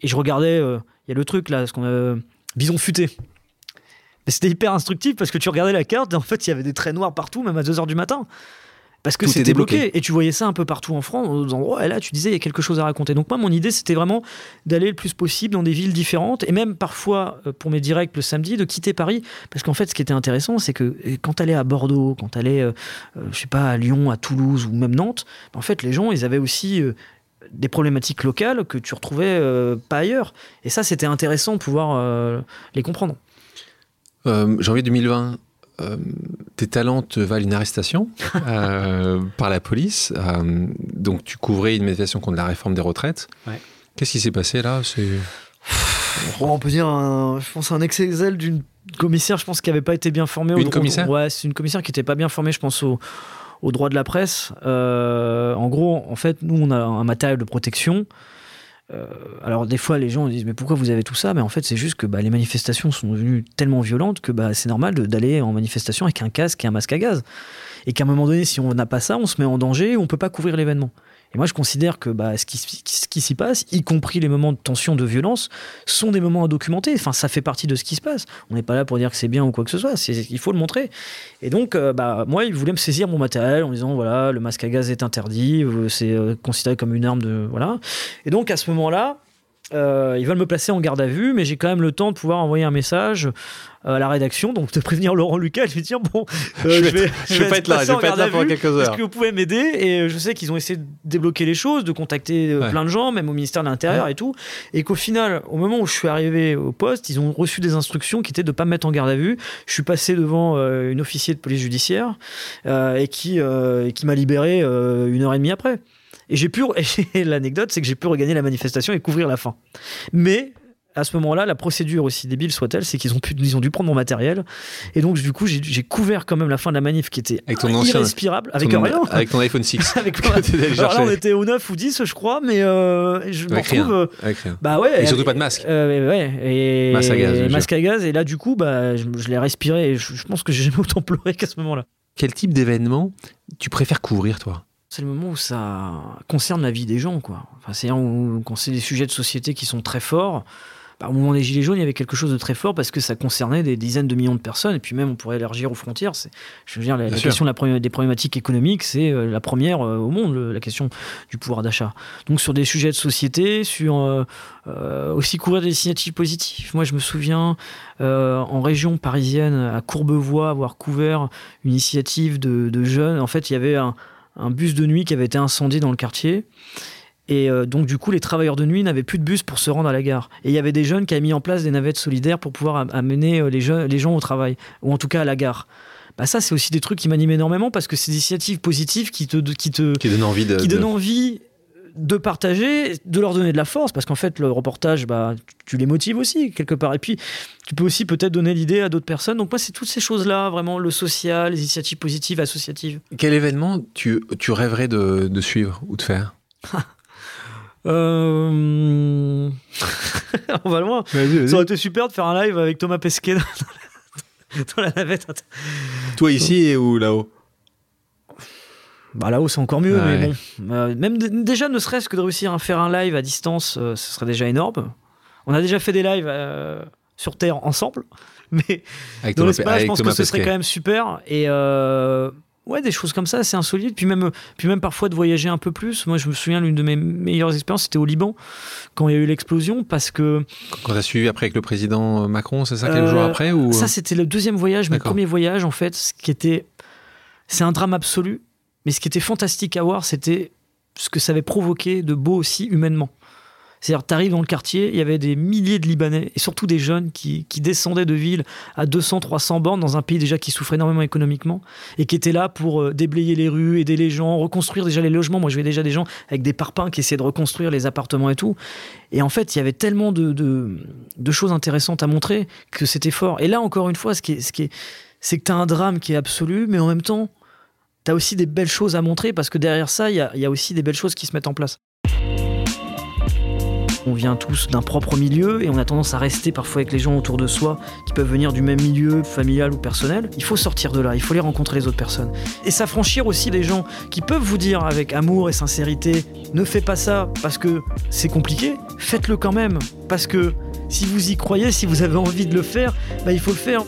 et je regardais, euh, il y a le truc là, ce qu'on a, Bison futé. Mais c'était hyper instructif parce que tu regardais la carte et en fait, il y avait des traits noirs partout, même à 2h du matin. Parce que c'était bloqué. Et tu voyais ça un peu partout en France, dans des endroits, et là, tu disais, il y a quelque chose à raconter. Donc, moi, mon idée, c'était vraiment d'aller le plus possible dans des villes différentes, et même parfois, euh, pour mes directs le samedi, de quitter Paris. Parce qu'en fait, ce qui était intéressant, c'est que quand tu allais à Bordeaux, quand tu allais, euh, euh, je sais pas, à Lyon, à Toulouse ou même Nantes, en fait, les gens, ils avaient aussi. euh, des problématiques locales que tu retrouvais euh, pas ailleurs. Et ça, c'était intéressant de pouvoir les comprendre. Euh, janvier 2020, euh, tes talents te valent une arrestation euh, par la police. Euh, donc, tu couvrais une manifestation contre la réforme des retraites. Ouais. Qu'est-ce qui s'est passé là? On peut dire, un, je pense, un ex-Excel d'une commissaire, je pense, qui n'avait pas été bien formée. au Une droit- commissaire? Ouais, c'est une commissaire qui n'était pas bien formée, je pense, au, au droit de la presse. Euh, en gros, en fait, nous, on a un matériel de protection. Euh, alors, des fois, les gens disent, mais pourquoi vous avez tout ça? Mais en fait, c'est juste que bah, les manifestations sont devenues tellement violentes que bah, c'est normal d'aller en manifestation avec un casque et un masque à gaz. Et qu'à un moment donné, si on n'a pas ça, on se met en danger on peut pas couvrir l'événement. Et moi, je considère que bah, ce qui, s'y passe, y compris les moments de tension, de violence, sont des moments à documenter. Enfin, ça fait partie de ce qui se passe. On n'est pas là pour dire que c'est bien ou quoi que ce soit. Il faut le montrer. Et donc, euh, bah, moi, ils voulaient me saisir mon matériel en disant voilà, le masque à gaz est interdit, euh, c'est euh, considéré comme une arme de voilà. Et donc, à ce moment-là. Euh, ils veulent me placer en garde à vue, mais j'ai quand même le temps de pouvoir envoyer un message euh, à la rédaction, donc de prévenir Laurent Lucas de lui dire bon, euh, Je vais- je vais pas être là, je vais pas être là pendant quelques Est-ce heures. que vous pouvez m'aider Et euh, je sais qu'ils ont essayé de débloquer les choses, de contacter Ouais. plein de gens, même au ministère de l'Intérieur et tout. Et qu'au final, au moment où je suis arrivé au poste, ils ont reçu des instructions qui étaient de pas me mettre en garde à vue. Je suis passé devant euh, une officier de police judiciaire euh, et qui, euh, qui m'a libéré une heure et demie après. Et j'ai pu. et L'anecdote, c'est que j'ai pu regagner la manifestation et couvrir la fin. Mais. À ce moment-là, la procédure, aussi débile soit-elle, c'est qu'ils ont, pu, ils ont dû prendre mon matériel. Et donc, du coup, j'ai couvert quand même la fin de la manif qui était Avec ton ancien- irrespirable, avec ton- rien. Avec ton iPhone 6. Avec allé Alors là, on était au 9 ou 10, je crois, mais euh, je me Avec rien. retrouve. euh, Avec rien. bah ouais. Et surtout pas de masque. Euh, ouais, et Masque à gaz, bien masque à gaz. Et là, du coup, bah, je, je l'ai respiré. Et je, je pense que j'ai jamais autant pleuré qu'à ce moment-là. Quel type d'événement tu préfères couvrir, toi? C'est le moment où ça concerne la vie des gens, quoi. Enfin, c'est quand c'est des sujets de société qui sont très forts. Bah, au moment des Gilets jaunes, il y avait quelque chose de très fort parce que ça concernait des dizaines de millions de personnes. Et puis même, on pourrait élargir aux frontières. C'est- Je veux dire, la, question de la probléma- des problématiques économiques, c'est euh, la première euh, au monde, le- la question du pouvoir d'achat. Donc sur des sujets de société, sur euh, aussi couvrir des initiatives positives. Moi, je me souviens en région parisienne, à Courbevoie, avoir couvert une initiative de, de jeunes. En fait, il y avait un, un bus de nuit qui avait été incendié dans le quartier. Et euh, donc, du coup, les travailleurs de nuit n'avaient plus de bus pour se rendre à la gare. Et il y avait des jeunes qui avaient mis en place des navettes solidaires pour pouvoir am- amener euh, les, jeunes, les gens au travail, ou en tout cas à la gare. Bah, ça, c'est aussi des trucs qui m'animent énormément parce que c'est des initiatives positives qui te, qui te, Qui donne envie de. qui de- donne envie de partager, de leur donner de la force, parce qu'en fait, le reportage, bah, tu les motives aussi, quelque part. Et puis, tu peux aussi peut-être donner l'idée à d'autres personnes. Donc, moi, c'est toutes ces choses-là, vraiment, le social, les initiatives positives, associatives. Quel événement tu, tu rêverais de, de suivre ou de faire? Euh... On va loin. Ça aurait été super de faire un live avec Thomas Pesquet dans la, dans la navette. Toi ici ou là-haut? Bah là-haut, c'est encore mieux, Ouais. mais bon. Euh, même déjà, ne serait-ce que de réussir à faire un live à distance, euh, ce serait déjà énorme. On a déjà fait des lives euh, sur Terre ensemble, mais Avec dans l'espace, je pense que ce serait quand même super. Et ouais, des choses comme ça, c'est insolite. Puis même, puis même parfois de voyager un peu plus. Moi, je me souviens, l'une de mes meilleures expériences, c'était au Liban, quand il y a eu l'explosion, parce que Quand t'as suivi après avec le président Macron, c'est ça quelques Euh, jours après ou Ça, c'était le deuxième voyage, mon premier voyage, en fait, ce qui était. C'est un drame absolu, mais ce qui était fantastique à voir, c'était ce que ça avait provoqué de beau aussi humainement. C'est-à-dire, tu arrives dans le quartier, il y avait des milliers de Libanais, et surtout des jeunes qui, descendaient de ville à 200, 300 bornes dans un pays déjà qui souffrait énormément économiquement, et qui étaient là pour euh, déblayer les rues, aider les gens, reconstruire déjà les logements. Moi, je voyais déjà des gens avec des parpaings qui essayaient de reconstruire les appartements et tout. Et en fait, il y avait tellement de, de, choses intéressantes à montrer que c'était fort. Et là, encore une fois, ce qui est, ce qui est, c'est que tu as un drame qui est absolu, mais en même temps, tu as aussi des belles choses à montrer parce que derrière ça, il y a, aussi des belles choses qui se mettent en place. On vient tous d'un propre milieu et on a tendance à rester parfois avec les gens autour de soi qui peuvent venir du même milieu, familial ou personnel. Il faut sortir de là, il faut les rencontrer les autres personnes. Et s'affranchir aussi des gens qui peuvent vous dire avec amour et sincérité ne fais pas ça parce que c'est compliqué, faites-le quand même. Parce que si vous y croyez, si vous avez envie de le faire, bah, il faut le faire.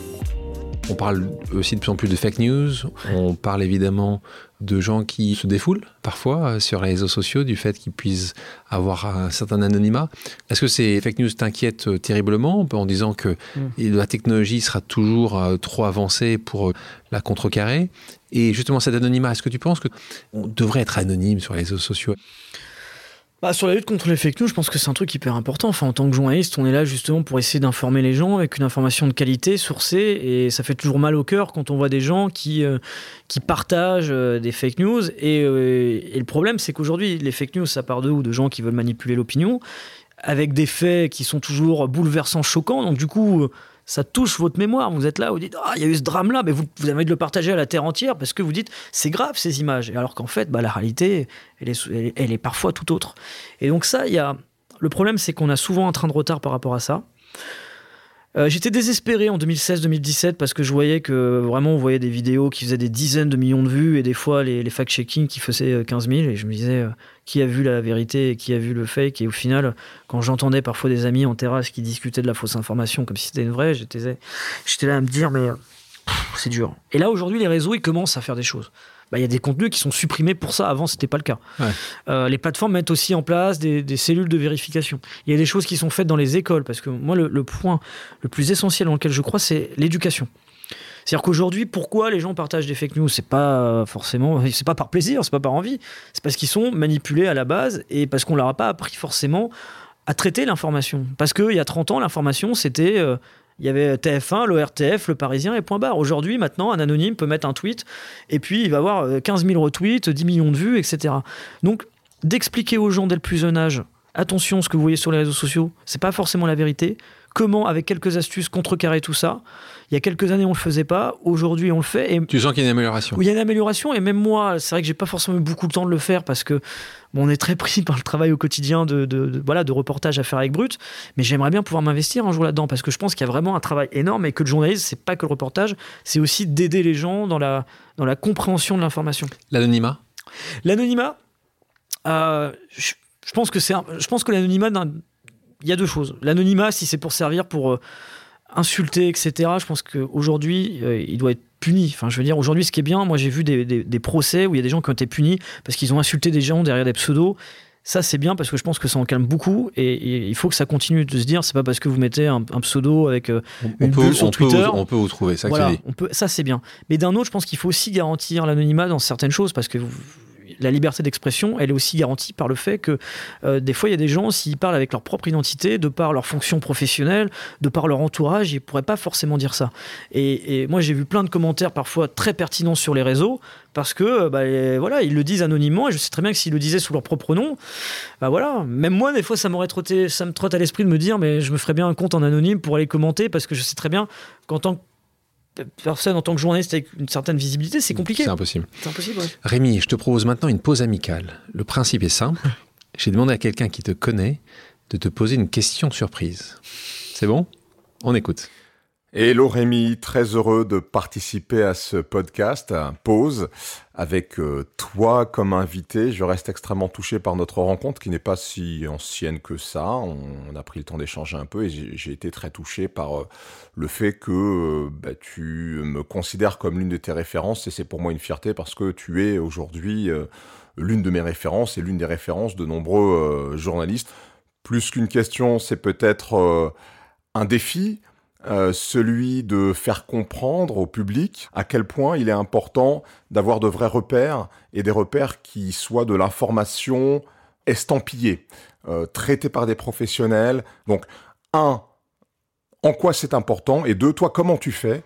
On parle aussi de plus en plus de fake news. On parle évidemment de gens qui se défoulent parfois euh, sur les réseaux sociaux du fait qu'ils puissent avoir un certain anonymat. Est-ce que ces fake news t'inquiètent euh, terriblement en disant que Mm. la technologie sera toujours euh, trop avancée pour la contrecarrer? Et justement, cet anonymat, est-ce que tu penses qu'on devrait être anonyme sur les réseaux sociaux? Bah, sur la lutte contre les fake news, je pense que c'est un truc hyper important. Enfin, en tant que journaliste, on est là justement pour essayer d'informer les gens avec une information de qualité, sourcée, et ça fait toujours mal au cœur quand on voit des gens qui, euh, qui partagent euh, des fake news. Et, euh, et le problème, c'est qu'aujourd'hui, les fake news, ça part d'eux ou de gens qui veulent manipuler l'opinion, avec des faits qui sont toujours bouleversants, choquants. Donc, du coup, ça touche votre mémoire. Vous êtes là, vous dites Ah, il y a eu ce drame-là, mais vous, vous avez envie de le partager à la terre entière parce que vous dites C'est grave ces images. Alors qu'en fait, bah, la réalité, elle est, elle est- elle est parfois tout autre. Et donc, ça, il y a. Le problème, c'est qu'on a souvent un train de retard par rapport à ça. Euh, J'étais désespéré en 2016-2017 parce que je voyais que vraiment on voyait des vidéos qui faisaient des dizaines de millions de vues et des fois les, fact-checking qui faisaient euh, 15 000 et je me disais euh, qui a vu la vérité et qui a vu le fake? Et au final quand j'entendais parfois des amis en terrasse qui discutaient de la fausse information comme si c'était une vraie j'étais là à me dire mais euh, c'est dur. Et là aujourd'hui les réseaux ils commencent à faire des choses Bah, il y a des contenus qui sont supprimés pour ça avant c'était pas le cas Ouais. Euh, les plateformes mettent aussi en place des, des cellules de vérification il y a des choses qui sont faites dans les écoles parce que moi le, le point le plus essentiel dans lequel je crois c'est l'éducation c'est-à-dire qu'aujourd'hui, pourquoi les gens partagent des fake news? C'est pas euh, forcément, c'est pas par plaisir, c'est pas par envie, c'est parce qu'ils sont manipulés à la base et parce qu'on leur a pas appris forcément à traiter l'information. Parce qu'il y a 30 ans, l'information, c'était. euh, il y avait TF1, l'ORTF, le Parisien et point barre. Aujourd'hui, maintenant, un anonyme peut mettre un tweet et puis il va avoir euh, 15 000 retweets, 10 millions de vues, etc. Donc, d'expliquer aux gens dès le plus jeune âge, attention, ce que vous voyez sur les réseaux sociaux, c'est pas forcément la vérité. Comment, avec quelques astuces, contrecarrer tout ça? Il y a quelques années, on le faisait pas. Aujourd'hui, on le fait. Et Tu sens qu'il y a une amélioration où il y a une amélioration et même moi c'est vrai que j'ai pas forcément eu beaucoup de temps de le faire parce que bon, on est très pris par le travail au quotidien de, de- de- voilà de reportage à faire avec Brut mais j'aimerais bien pouvoir m'investir un jour là-dedans parce que je pense qu'il y a vraiment un travail énorme et que le journalisme c'est pas que le reportage c'est aussi d'aider les gens dans la dans la compréhension de l'information L'anonymat? L'anonymat euh, je, je pense que c'est je pense que l'anonymat il y a deux choses l'anonymat si c'est pour servir pour euh, insulter, etc. Je pense qu'aujourd'hui, euh, il doit être puni. Enfin, je veux dire, aujourd'hui, ce qui est bien, moi, j'ai vu des, des- des procès où il y a des gens qui ont été punis parce qu'ils ont insulté des gens derrière des pseudos. Ça, c'est bien parce que je pense que ça en calme beaucoup et, et il faut que ça continue de se dire, c'est pas parce que vous mettez un, un pseudo avec euh, on, Une peut, bulle sur on, peut, Twitter. on peut vous trouver, ça voilà, on peut, ça c'est bien. Mais d'un autre, je pense qu'il faut aussi garantir l'anonymat dans certaines choses parce que vous- la liberté d'expression, elle est aussi garantie par le fait que euh, des fois, il y a des gens, s'ils parlent avec leur propre identité, de par leur fonction professionnelle, de par leur entourage, ils ne pourraient pas forcément dire ça. Et, moi, j'ai vu plein de commentaires parfois très pertinents sur les réseaux, parce que euh, bah, voilà, ils le disent anonymement, et je sais très bien que s'ils le disaient sous leur propre nom, bah voilà, même moi, des fois, ça m'aurait trotté, ça me trotte à l'esprit de me dire, mais je me ferais bien un compte en anonyme pour aller commenter, parce que je sais très bien qu'en tant que personne en tant que journaliste avec une certaine visibilité, c'est compliqué. C'est impossible. C'est impossible, Rémi, je te propose maintenant une pause amicale. Le principe est simple. J'ai demandé à quelqu'un qui te connaît de te poser une question surprise. C'est bon? On écoute. Hello Rémi, très heureux de participer à ce podcast, Pause, avec euh, toi comme invité. Je reste extrêmement touché par notre rencontre qui n'est pas si ancienne que ça. On, a pris le temps d'échanger un peu et j'ai été très touché par euh, le fait que euh, bah, tu me considères comme l'une de tes références et c'est pour moi une fierté parce que tu es aujourd'hui l'une de mes références et l'une des références de nombreux journalistes. Plus qu'une question, c'est peut-être un défi euh, celui de faire comprendre au public à quel point il est important d'avoir de vrais repères et des repères qui soient de l'information estampillée, euh, traitée par des professionnels. Donc, un, en quoi c'est important et deux, toi, comment tu fais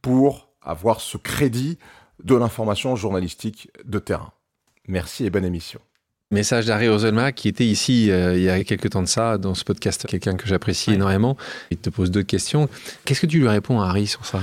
pour avoir ce crédit de l'information journalistique de terrain? Merci et bonne émission. Message d'Harry Roselma qui était ici euh, il y a quelques temps de ça dans ce podcast, quelqu'un que j'apprécie énormément. Il te pose deux questions. Qu'est-ce que tu lui réponds à Harry sur ça?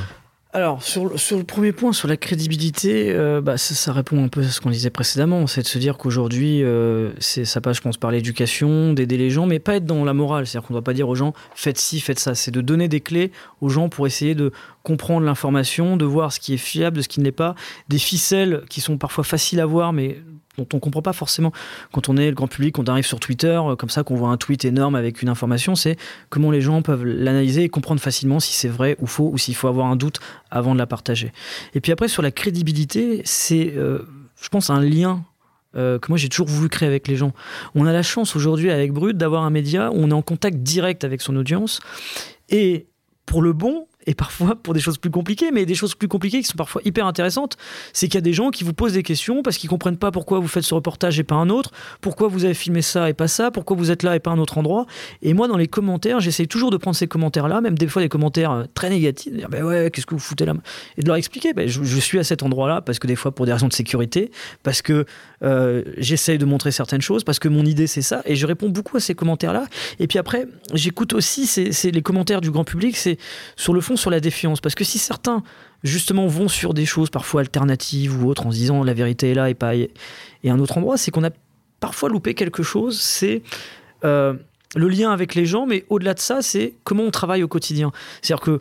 Alors, sur, le premier point, sur la crédibilité, euh, bah, ça, répond un peu à ce qu'on disait précédemment. C'est de se dire qu'aujourd'hui, euh, ça passe, je pense, par l'éducation, d'aider les gens, mais pas être dans la morale. C'est-à-dire qu'on ne doit pas dire aux gens, faites ci, faites ça. C'est de donner des clés aux gens pour essayer de comprendre l'information, de voir ce qui est fiable, de ce qui ne l'est pas, des ficelles qui sont parfois faciles à voir, mais dont on comprend pas forcément quand on est le grand public, quand on arrive sur Twitter, euh, comme ça qu'on voit un tweet énorme avec une information, c'est comment les gens peuvent l'analyser et comprendre facilement si c'est vrai ou faux ou s'il faut avoir un doute avant de la partager. Et puis après sur la crédibilité, c'est euh, je pense un lien euh, que moi j'ai toujours voulu créer avec les gens. On a la chance aujourd'hui avec Brut d'avoir un média où on est en contact direct avec son audience et pour le bon et parfois pour des choses plus compliquées, mais des choses plus compliquées qui sont parfois hyper intéressantes, c'est qu'il y a des gens qui vous posent des questions parce qu'ils comprennent pas pourquoi vous faites ce reportage et pas un autre, pourquoi vous avez filmé ça et pas ça, pourquoi vous êtes là et pas un autre endroit. Et moi, dans les commentaires, j'essaye toujours de prendre ces commentaires-là, même des fois des commentaires euh, très négatifs, dire ben ouais, qu'est-ce que vous foutez là? Et de leur expliquer, ben, je, suis à cet endroit-là parce que des fois pour des raisons de sécurité, parce que euh, j'essaye de montrer certaines choses, parce que mon idée c'est ça, et je réponds beaucoup à ces commentaires-là. Et puis après, j'écoute aussi les commentaires du grand public, c'est sur le fond sur la défiance. Parce que si certains, justement, vont sur des choses parfois alternatives ou autres en se disant la vérité est là et pas et un autre endroit, c'est qu'on a parfois loupé quelque chose. C'est. Euh, le lien avec les gens, mais au-delà de ça, c'est comment on travaille au quotidien. C'est-à-dire que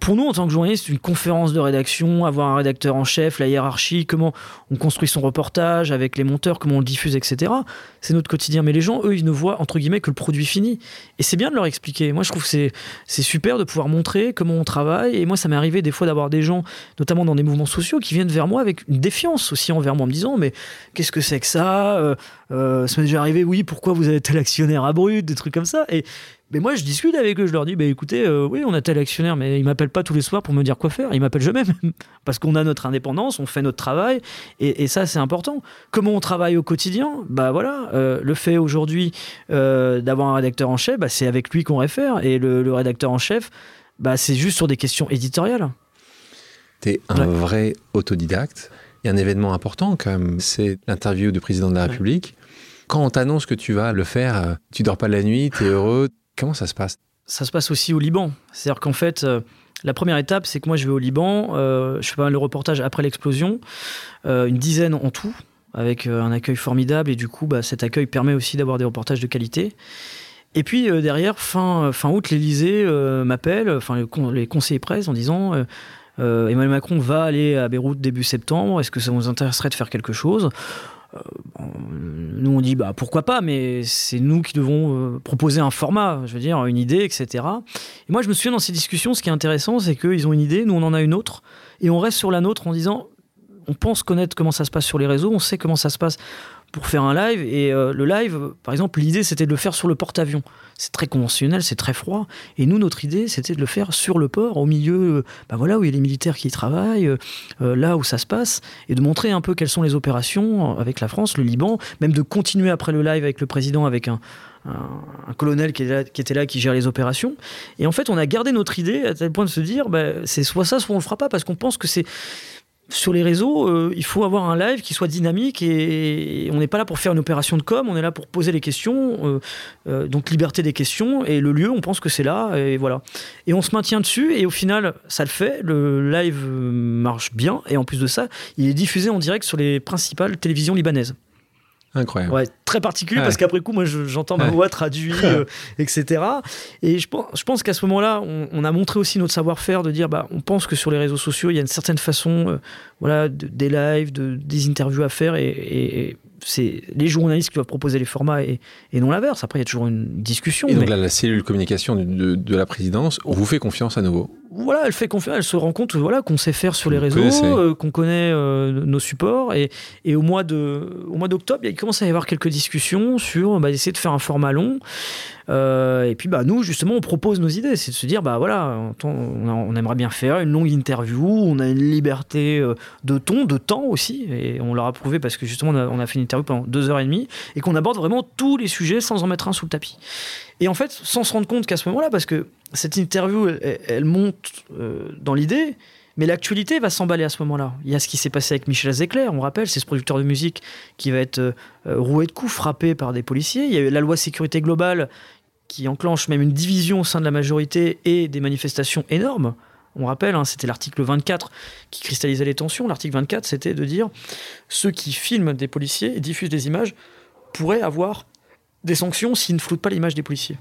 pour nous, en tant que journaliste, une conférence de rédaction, avoir un rédacteur en chef, la hiérarchie, comment on construit son reportage avec les monteurs, comment on le diffuse, etc. C'est notre quotidien. Mais les gens, eux, ils ne voient, entre guillemets, que le produit fini. Et c'est bien de leur expliquer. Moi, je trouve que c'est, c'est super de pouvoir montrer comment on travaille. Et moi, ça m'est arrivé des fois d'avoir des gens, notamment dans des mouvements sociaux, qui viennent vers moi avec une défiance aussi envers moi, en me disant, mais qu'est-ce que c'est que ça? Euh, euh, Ça m'est déjà arrivé, oui, pourquoi vous avez tel actionnaire à brut, des trucs comme ça. Et mais moi, je discute avec eux, je leur dis, bah, écoutez, euh, oui, on a tel actionnaire, mais il m'appelle pas tous les soirs pour me dire quoi faire. Il m'appelle jamais, même. parce qu'on a notre indépendance, on fait notre travail, et, ça, c'est important. Comment on travaille au quotidien? Bah voilà, euh, le fait aujourd'hui euh, d'avoir un rédacteur en chef, bah, c'est avec lui qu'on réfère, et le, rédacteur en chef, bah, c'est juste sur des questions éditoriales. Tu es un vrai autodidacte. A un événement important quand même, c'est l'interview du président de la République. Quand on t'annonce que tu vas le faire, tu dors pas la nuit, tu es heureux, Comment ça se passe Ça se passe aussi au Liban. C'est-à-dire qu'en fait, euh, la première étape, c'est que moi, je vais au Liban, euh, je fais pas mal de reportages après l'explosion, euh, une dizaine en tout, avec un accueil formidable, et du coup, bah, cet accueil permet aussi d'avoir des reportages de qualité. Et puis derrière, fin, août, l'Elysée m'appelle, enfin les conseillers presse, en disant Emmanuel Macron va aller à Beyrouth début septembre, est-ce que ça vous intéresserait de faire quelque chose? Nous on dit bah pourquoi pas, mais c'est nous qui devons euh, proposer un format, je veux dire une idée, etc. Et moi je me souviens dans ces discussions, ce qui est intéressant, c'est qu'ils ont une idée, nous on en a une autre, et on reste sur la nôtre en disant on pense connaître comment ça se passe sur les réseaux, on sait comment ça se passe pour faire un live. Et euh, le live, par exemple, l'idée c'était de le faire sur le porte-avions. C'est très conventionnel, c'est très froid. Et nous, notre idée, c'était de le faire sur le port, au milieu, bah voilà, où il y a les militaires qui y travaillent, là où ça se passe, et de montrer un peu quelles sont les opérations avec la France, le Liban, même de continuer après le live avec le président, avec un, un, colonel qui, était là, qui gère les opérations. Et en fait, on a gardé notre idée à tel point de se dire, bah, c'est soit ça, soit on le fera pas, parce qu'on pense que c'est sur les réseaux, euh, il faut avoir un live qui soit dynamique et, on n'est pas là pour faire une opération de com, on est là pour poser les questions, euh, euh, donc liberté des questions et le lieu, on pense que c'est là et voilà. Et on se maintient dessus et au final, ça le fait, le live marche bien et en plus de ça, il est diffusé en direct sur les principales télévisions libanaises. Incroyable. Ouais, très particulier parce qu'après coup, moi, j'entends ma voix traduite, euh, etc. Et je pense, je pense qu'à ce moment-là, on, a montré aussi notre savoir-faire de dire, bah, on pense que sur les réseaux sociaux, il y a une certaine façon, euh, voilà, des lives, de, des interviews à faire et c'est les journalistes qui doivent proposer les formats et, non l'inverse. Après, il y a toujours une discussion. Et donc là, la cellule communication de, la présidence vous fait confiance à nouveau? Voilà, elle fait confiance, elle se rend compte voilà, qu'on sait faire sur les réseaux, euh, qu'on connaît euh, nos supports. Et, au mois d'octobre, il commence à y avoir quelques discussions sur bah, essayer de faire un format long. Euh, et puis bah, nous, justement, on propose nos idées. C'est de se dire, bah voilà, on, aimerait bien faire une longue interview, on a une liberté euh, de ton, de temps aussi. Et on leur a prouvé parce que justement, on a, fait une interview pendant deux heures et demie et qu'on aborde vraiment tous les sujets sans en mettre un sous le tapis. Et en fait, sans se rendre compte qu'à ce moment-là, parce que cette interview, elle, monte euh, dans l'idée, mais l'actualité va s'emballer à ce moment-là. Il y a ce qui s'est passé avec Michel Zecler, on rappelle, c'est ce producteur de musique qui va être roué de coups, frappé par des policiers. Il y a eu la loi sécurité globale qui enclenche même une division au sein de la majorité et des manifestations énormes. On rappelle, hein, c'était l'article 24 qui cristallisait les tensions. L'article 24, c'était de dire ceux qui filment des policiers et diffusent des images pourraient avoir des sanctions s'ils ne floutent pas l'image des policiers.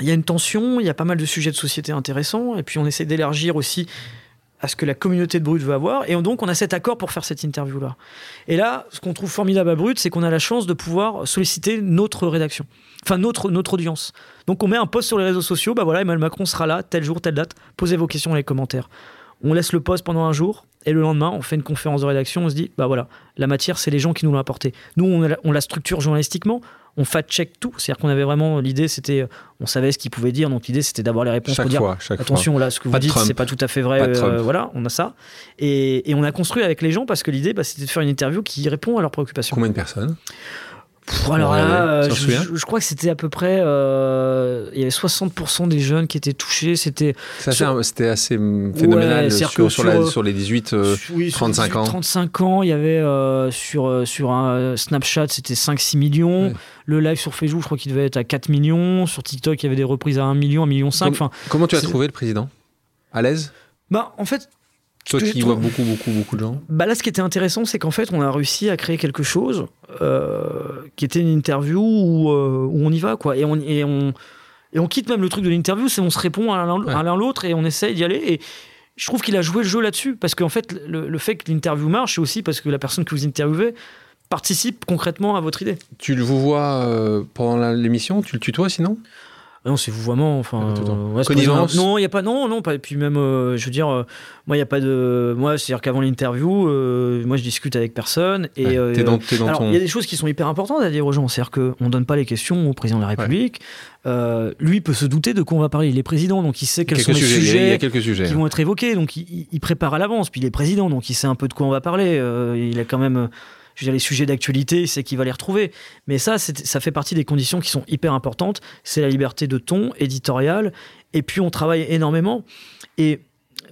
Il y a une tension, il y a pas mal de sujets de société intéressants, et puis on essaie d'élargir aussi à ce que la communauté de Brut veut avoir. Et donc, on a cet accord pour faire cette interview-là. Et là, ce qu'on trouve formidable à Brut, c'est qu'on a la chance de pouvoir solliciter notre rédaction, enfin notre, notre audience. Donc, on met un post sur les réseaux sociaux, bah voilà, Emmanuel Macron sera là, tel jour, telle date, posez vos questions dans les commentaires. On laisse le post pendant un jour, et le lendemain, on fait une conférence de rédaction, on se dit, bah voilà, la matière, c'est les gens qui nous l'ont apporté. Nous, on la structure journalistiquement, on fact-check tout. C'est-à-dire qu'on avait vraiment l'idée, c'était, euh, on savait ce qu'ils pouvaient dire, donc l'idée c'était d'avoir les réponses chaque pour fois, dire attention là, ce que vous dites c'est pas tout à fait vrai. Euh, voilà, on a ça. Et, on a construit avec les gens parce que l'idée, bah, c'était de faire une interview qui répond à leurs préoccupations. Combien de personnes? Alors là, euh, je, crois que c'était à peu près. Euh, il y avait 60% des jeunes qui étaient touchés. C'était c'était assez phénoménal sur, sur, les 18, 35 euh, ans. 35 ans, il y avait sur, sur un Snapchat, c'était 5-6 millions. Le live sur Facebook, je crois qu'il devait être à 4 millions. Sur TikTok, il y avait des reprises à 1 million, 1 million 5. Enfin, comment tu as trouvé le président? À l'aise? Bah, en fait, toi qui vois beaucoup, beaucoup, beaucoup de gens. Bah là, ce qui était intéressant, c'est qu'en fait, on a réussi à créer quelque chose euh, qui était une interview où, euh, où, on y va, quoi. Et on, et on, et on quitte même le truc de l'interview, c'est on se répond à l'un l'autre et on essaye d'y aller. Et je trouve qu'il a joué le jeu là-dessus, parce qu'en fait, le, fait que l'interview marche, c'est aussi parce que la personne que vous interviewez participe concrètement à votre idée. Tu le vous vois euh, pendant l'émission Tu le tutoies sinon? Ah non, c'est vouvoiement. Enfin, euh, Connivence Non, il y a pas. Non, non. Pas, et puis même, euh, je veux dire, euh, moi, il y a pas de. Moi, c'est-à-dire qu'avant l'interview, moi, je discute avec personne. Et dans, alors, il y a des choses qui sont hyper importantes à dire aux gens. C'est-à-dire qu'on donne pas les questions au président de la République. lui peut se douter de quoi on va parler. Il est président, donc il sait quels sont les sujets, qui vont être évoqués. Donc il, il prépare à l'avance. Puis il est président, donc il sait un peu de quoi on va parler. il a quand même je veux dire, les sujets d'actualité, c'est qu'il va les retrouver. Mais ça, ça fait partie des conditions qui sont hyper importantes. C'est la liberté de ton éditorial. Et puis, on travaille énormément. Et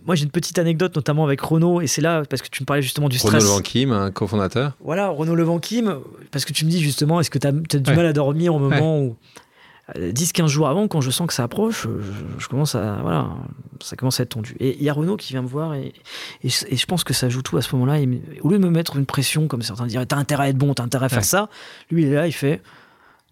moi, j'ai une petite anecdote, notamment avec Renaud, et c'est là, parce que tu me parlais justement du stress. Renaud Levanquim, un cofondateur. Voilà, Renaud Levanquim, parce que tu me dis justement, est-ce que tu as, du mal à dormir au moment où 10-15 jours avant, quand je sens que ça approche, je, commence à, voilà, ça commence à être tendu. Et il y a Renaud qui vient me voir et, et, je pense que ça joue tout à ce moment-là. Au lieu de me mettre une pression, comme certains diraient, t'as intérêt à être bon, t'as intérêt à faire ça, lui, il est là, il fait,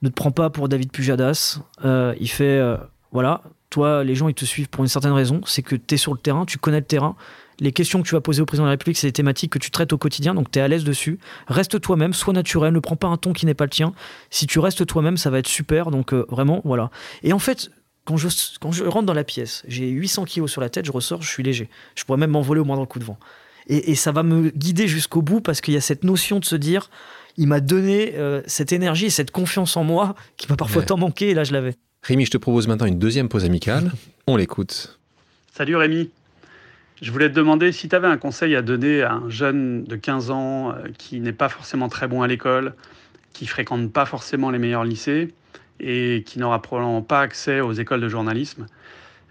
ne te prends pas pour David Pujadas. Euh, il fait, euh, voilà, toi, les gens, ils te suivent pour une certaine raison, c'est que tu es sur le terrain, tu connais le terrain, les questions que tu vas poser au président de la République, c'est des thématiques que tu traites au quotidien, donc tu es à l'aise dessus. Reste toi-même, sois naturel, ne prends pas un ton qui n'est pas le tien. Si tu restes toi-même, ça va être super, donc euh, vraiment, voilà. Et en fait, quand je, quand je rentre dans la pièce, j'ai 800 kilos sur la tête, je ressors, je suis léger. Je pourrais même m'envoler au moindre coup de vent. Et, ça va me guider jusqu'au bout parce qu'il y a cette notion de se dire, il m'a donné euh, cette énergie et cette confiance en moi qui m'a parfois Ouais. tant manqué, et là je l'avais. Rémi, je te propose maintenant une deuxième pause amicale. On l'écoute. Salut Rémi. Je voulais te demander si tu avais un conseil à donner à un jeune de 15 ans euh, qui n'est pas forcément très bon à l'école, qui fréquente pas forcément les meilleurs lycées et qui n'aura probablement pas accès aux écoles de journalisme,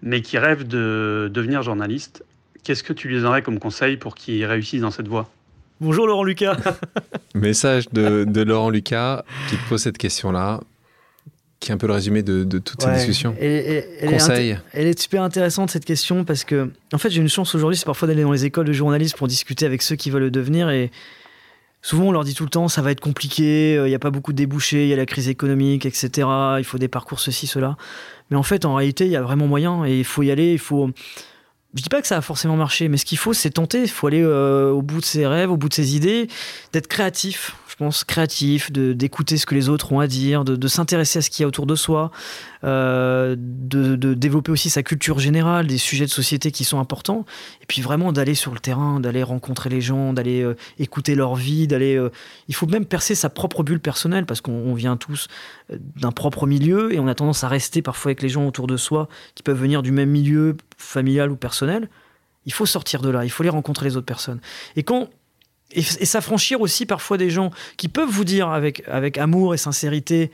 mais qui rêve de devenir journaliste. Qu'est-ce que tu lui donnerais comme conseil pour qu'il réussisse dans cette voie? Bonjour Laurent Lucas. Message de, de Laurent Lucas qui te pose cette question-là, qui est un peu le résumé de, de toute cette Ouais. discussion. Et- et- elle, est Conseil. elle est super intéressante cette question parce que, en fait, j'ai une chance aujourd'hui, c'est parfois d'aller dans les écoles de journalisme pour discuter avec ceux qui veulent le devenir et souvent on leur dit tout le temps ça va être compliqué, euh, il n'y a pas beaucoup de débouchés, il y a la crise économique, etc. Il faut des parcours ceci, cela. Mais en fait, en réalité, il y a vraiment moyen et il faut y aller. Il faut. Je dis pas que ça a forcément marché, mais ce qu'il faut, c'est tenter. Il faut aller euh, au bout de ses rêves, au bout de ses idées, d'être créatif. Je pense créatif, d'écouter ce que les autres ont à dire, de, s'intéresser à ce qu'il y a autour de soi, euh, de, développer aussi sa culture générale, des sujets de société qui sont importants, et puis vraiment d'aller sur le terrain, d'aller rencontrer les gens, d'aller euh, écouter leur vie, d'aller. il faut même percer sa propre bulle personnelle parce qu'on on vient tous d'un propre milieu et on a tendance à rester parfois avec les gens autour de soi qui peuvent venir du même milieu familial ou personnel. Il faut sortir de là, il faut aller rencontrer les autres personnes. Et quand et, s'affranchir aussi parfois des gens qui peuvent vous dire avec, avec amour et sincérité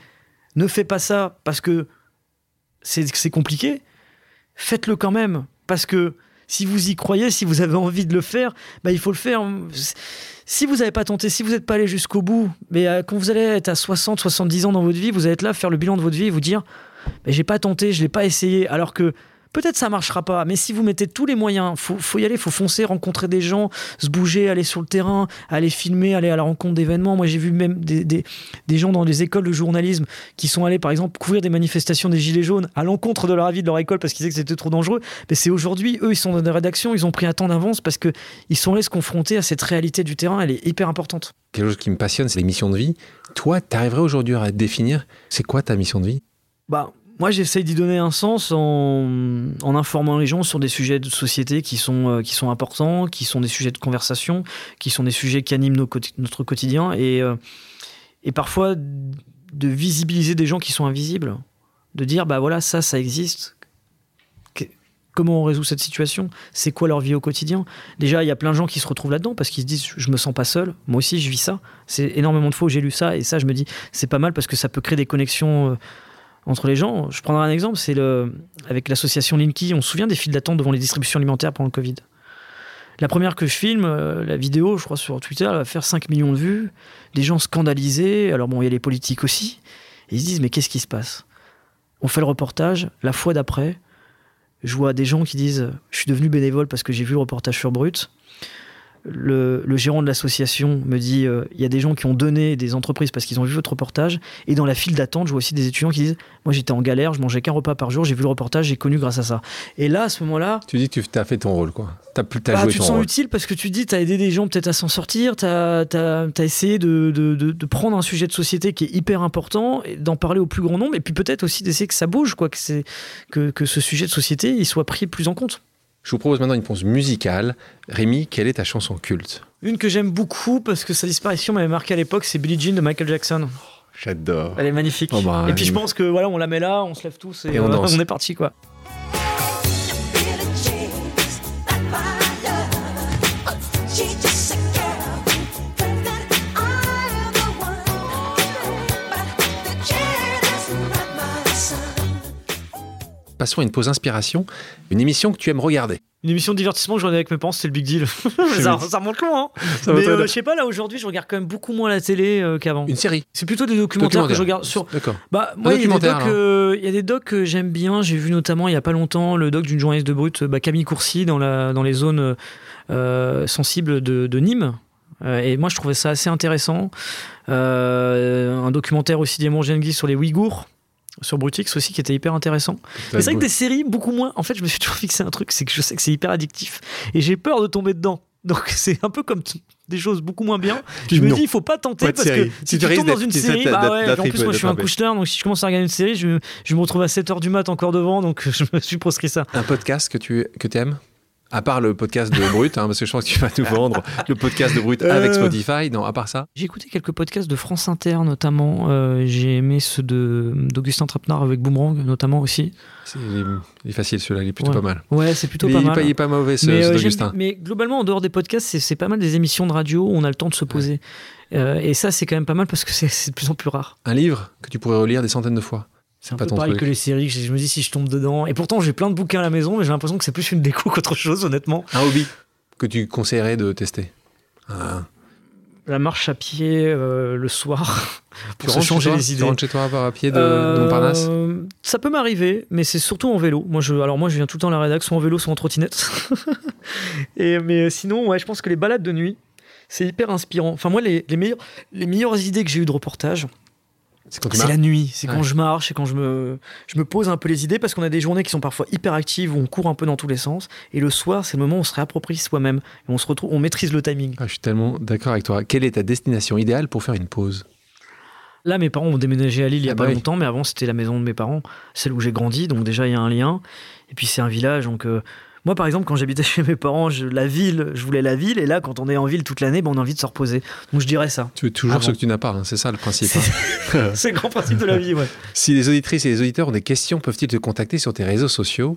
ne fais pas ça parce que c'est c'est compliqué, faites-le quand même. Parce que si vous y croyez, si vous avez envie de le faire, bah, il faut le faire. Si vous n'avez pas tenté, si vous n'êtes pas allé jusqu'au bout, mais euh, quand vous allez être à 60, 70 ans dans votre vie, vous allez être là, faire le bilan de votre vie et vous dire bah, j'ai pas tenté, je l'ai pas essayé. Alors que peut-être ça marchera pas, mais si vous mettez tous les moyens, faut, faut y aller, faut foncer, rencontrer des gens, se bouger, aller sur le terrain, aller filmer, aller à la rencontre d'événements. Moi, j'ai vu même des, des, des gens dans des écoles de journalisme qui sont allés, par exemple, couvrir des manifestations des Gilets jaunes à l'encontre de leur avis de leur école parce qu'ils disaient que c'était trop dangereux. Mais c'est aujourd'hui, eux, ils sont dans des rédactions, ils ont pris un temps d'avance parce que ils sont allés se confronter à cette réalité du terrain. Elle est hyper importante. Quelque chose qui me passionne, c'est les missions de vie. Toi, tu arriverais aujourd'hui à définir c'est quoi ta mission de vie? Bah, moi, j'essaye d'y donner un sens en, informant les gens sur des sujets de société qui sont, euh, qui sont importants, qui sont des sujets de conversation, qui sont des sujets qui animent notre quotidien et, euh, et parfois de visibiliser des gens qui sont invisibles. De dire, bah voilà, ça, ça existe. Comment on résout cette situation? C'est quoi leur vie au quotidien? Déjà, il y a plein de gens qui se retrouvent là-dedans parce qu'ils se disent je me sens pas seul. Moi aussi, je vis ça. C'est énormément de fois où j'ai lu ça et ça, je me dis c'est pas mal parce que ça peut créer des connexions euh, entre les gens. Je prendrai un exemple, c'est le avec l'association Linky, on se souvient des files d'attente devant les distributions alimentaires pendant le Covid. La première que je filme, euh, la vidéo, je crois sur Twitter, elle va faire 5 millions de vues, des gens scandalisés, alors bon, il y a les politiques aussi, ils se disent mais qu'est-ce qui se passe? On fait le reportage, la fois d'après, je vois des gens qui disent je suis devenu bénévole parce que j'ai vu le reportage sur Brut. Le, le gérant de l'association me dit euh, il y a des gens qui ont donné des entreprises parce qu'ils ont vu votre reportage et dans la file d'attente je vois aussi des étudiants qui disent moi j'étais en galère je mangeais qu'un repas par jour j'ai vu le reportage j'ai connu grâce à ça et là à ce moment là Tu dis que tu as fait ton rôle, quoi. Tu as, as bah, joué tu te sens rôle. utile parce que tu dis, tu as aidé des gens peut-être à s'en sortir, tu as, essayé de, de- de- de prendre un sujet de société qui est hyper important et d'en parler au plus grand nombre, et puis peut-être aussi d'essayer que ça bouge, quoi, que, que, que ce sujet de société il soit pris plus en compte. Je vous propose maintenant une pause musicale. Rémi, quelle est ta chanson culte? Une que j'aime beaucoup parce que sa disparition m'avait marqué à l'époque, c'est Billie Jean de Michael Jackson. J'adore. Elle est magnifique. Oh bah, et puis je il- pense que voilà, on la met là, on se lève tous et, Et on euh, on est parti quoi. Passons à une pause inspiration, une émission que tu aimes regarder. Une émission de divertissement que je regardais avec mes parents, c'était le Big Deal. ça, ça remonte loin. Hein. Ça Mais euh, je sais pas, là aujourd'hui, je regarde quand même beaucoup moins la télé euh, qu'avant. Une série. C'est plutôt des documentaires que je regarde sur. D'accord. Bah, moi, il y, a des documentaire, docs, euh, il y a des docs que j'aime bien. J'ai vu notamment il y a pas longtemps le doc d'une journaliste de Brut, bah, Camille Courcy, dans, la, dans les zones euh, sensibles de, de Nîmes. Et moi, je trouvais ça assez intéressant. Un documentaire aussi d'Emon Gengis sur les Ouïghours, sur Brutix aussi, qui était hyper intéressant. Mais c'est vrai que des séries, beaucoup moins. En fait, je me suis toujours fixé un truc, c'est que je sais que c'est hyper addictif. Et j'ai peur de tomber dedans. Donc c'est un peu comme des choses beaucoup moins bien. Je me Non. dis, il faut pas tenter Pas parce série. que Si si tu tu tombes dans une série, bah ouais, en plus moi je suis un couche-tard, donc si je commence à regarder une série, je, je me retrouve à 7h du mat encore devant, donc je me suis proscrit ça. Un podcast que tu que aimes À part le podcast de Brut, hein, parce que je pense que tu vas nous vendre le podcast de Brut avec Euh. Spotify. Non, à part ça. J'ai écouté quelques podcasts de France Inter notamment. Euh, J'ai aimé ceux de d'Augustin Trapenard avec Boomerang notamment aussi. c'est- Il est, il est facile celui-là, il est plutôt Ouais. pas mal. Ouais, c'est plutôt il, pas mal. pas, il est pas mauvais ce, mais, euh, d'Augustin. mais globalement, en dehors des podcasts, c'est- c'est pas mal des émissions de radio où on a le temps de se poser. Euh, et ça, c'est quand même pas mal parce que c'est c'est de plus en plus rare. Un livre que tu pourrais relire des centaines de fois. C'est un pas peu pareil truc. que les séries. Je je me dis si je tombe dedans. Et pourtant, j'ai plein de bouquins à la maison, mais j'ai l'impression que c'est plus une déco qu'autre chose, honnêtement. Un hobby que tu conseillerais de tester. Ah. La marche à pied euh, le soir Tu pour se changer toi les Tu idées. rentres chez toi à pied de, de Euh, Montparnasse Ça peut m'arriver, mais c'est surtout en vélo. Moi, je, alors moi, je viens tout le temps à la rédaction soit en vélo, soit en trottinette. Et, mais sinon, ouais, je pense que les balades de nuit, c'est hyper inspirant. Enfin, moi, les, les, meilleures, les meilleures idées que j'ai eues de reportage, C'est quand c'est la nuit. C'est Ouais. quand je marche et quand je me, je me pose un peu les idées parce qu'on a des journées qui sont parfois hyper actives où on court un peu dans tous les sens. Et le soir, c'est le moment où on se réapproprie soi-même et on se retrouve, on maîtrise le timing. Ah, je suis tellement d'accord avec toi. Quelle est ta destination idéale pour faire une pause? Là, mes parents ont déménagé à Lille il y a Ah pas bah oui. longtemps, mais avant, c'était la maison de mes parents, celle où j'ai grandi. Donc, déjà, il y a un lien. Et puis, c'est un village. Donc, euh, moi, par exemple, quand j'habitais chez mes parents, je- la ville, je voulais la ville. Et là, quand on est en ville toute l'année, ben, on a envie de se reposer. Donc, je dirais ça. Tu veux toujours ce que tu n'as pas, hein, c'est ça le principe. hein. c'est le grand principe de la vie, ouais. si les auditrices et les auditeurs ont des questions, peuvent-ils te contacter sur tes réseaux sociaux?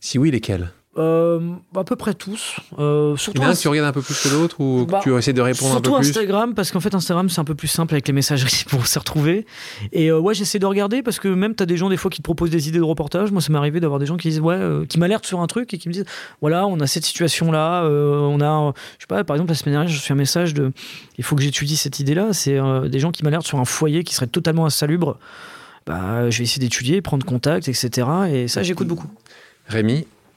Si oui, lesquels? Euh, à peu près tous. Euh, Il surtout y en a un que tu regardes un peu plus que l'autre ou que Bah, tu essaies de répondre un peu Surtout plus Instagram, parce qu'en fait, Instagram, c'est un peu plus simple avec les messageries pour se retrouver. Et euh, ouais, j'essaie de regarder parce que même tu as des gens, des fois, qui te proposent des idées de reportage. Moi, ça m'est arrivé d'avoir des gens qui disent, ouais, euh, qui m'alertent sur un truc et qui me disent, voilà, on a cette situation-là, euh, on a, je sais pas, par exemple, la semaine dernière, je reçu un message de, il faut que j'étudie cette idée-là. C'est des gens qui m'alertent sur un foyer qui serait totalement insalubre. Bah, je vais essayer d'étudier, prendre contact, etc. Et ça, j'écoute beaucoup. Rémi,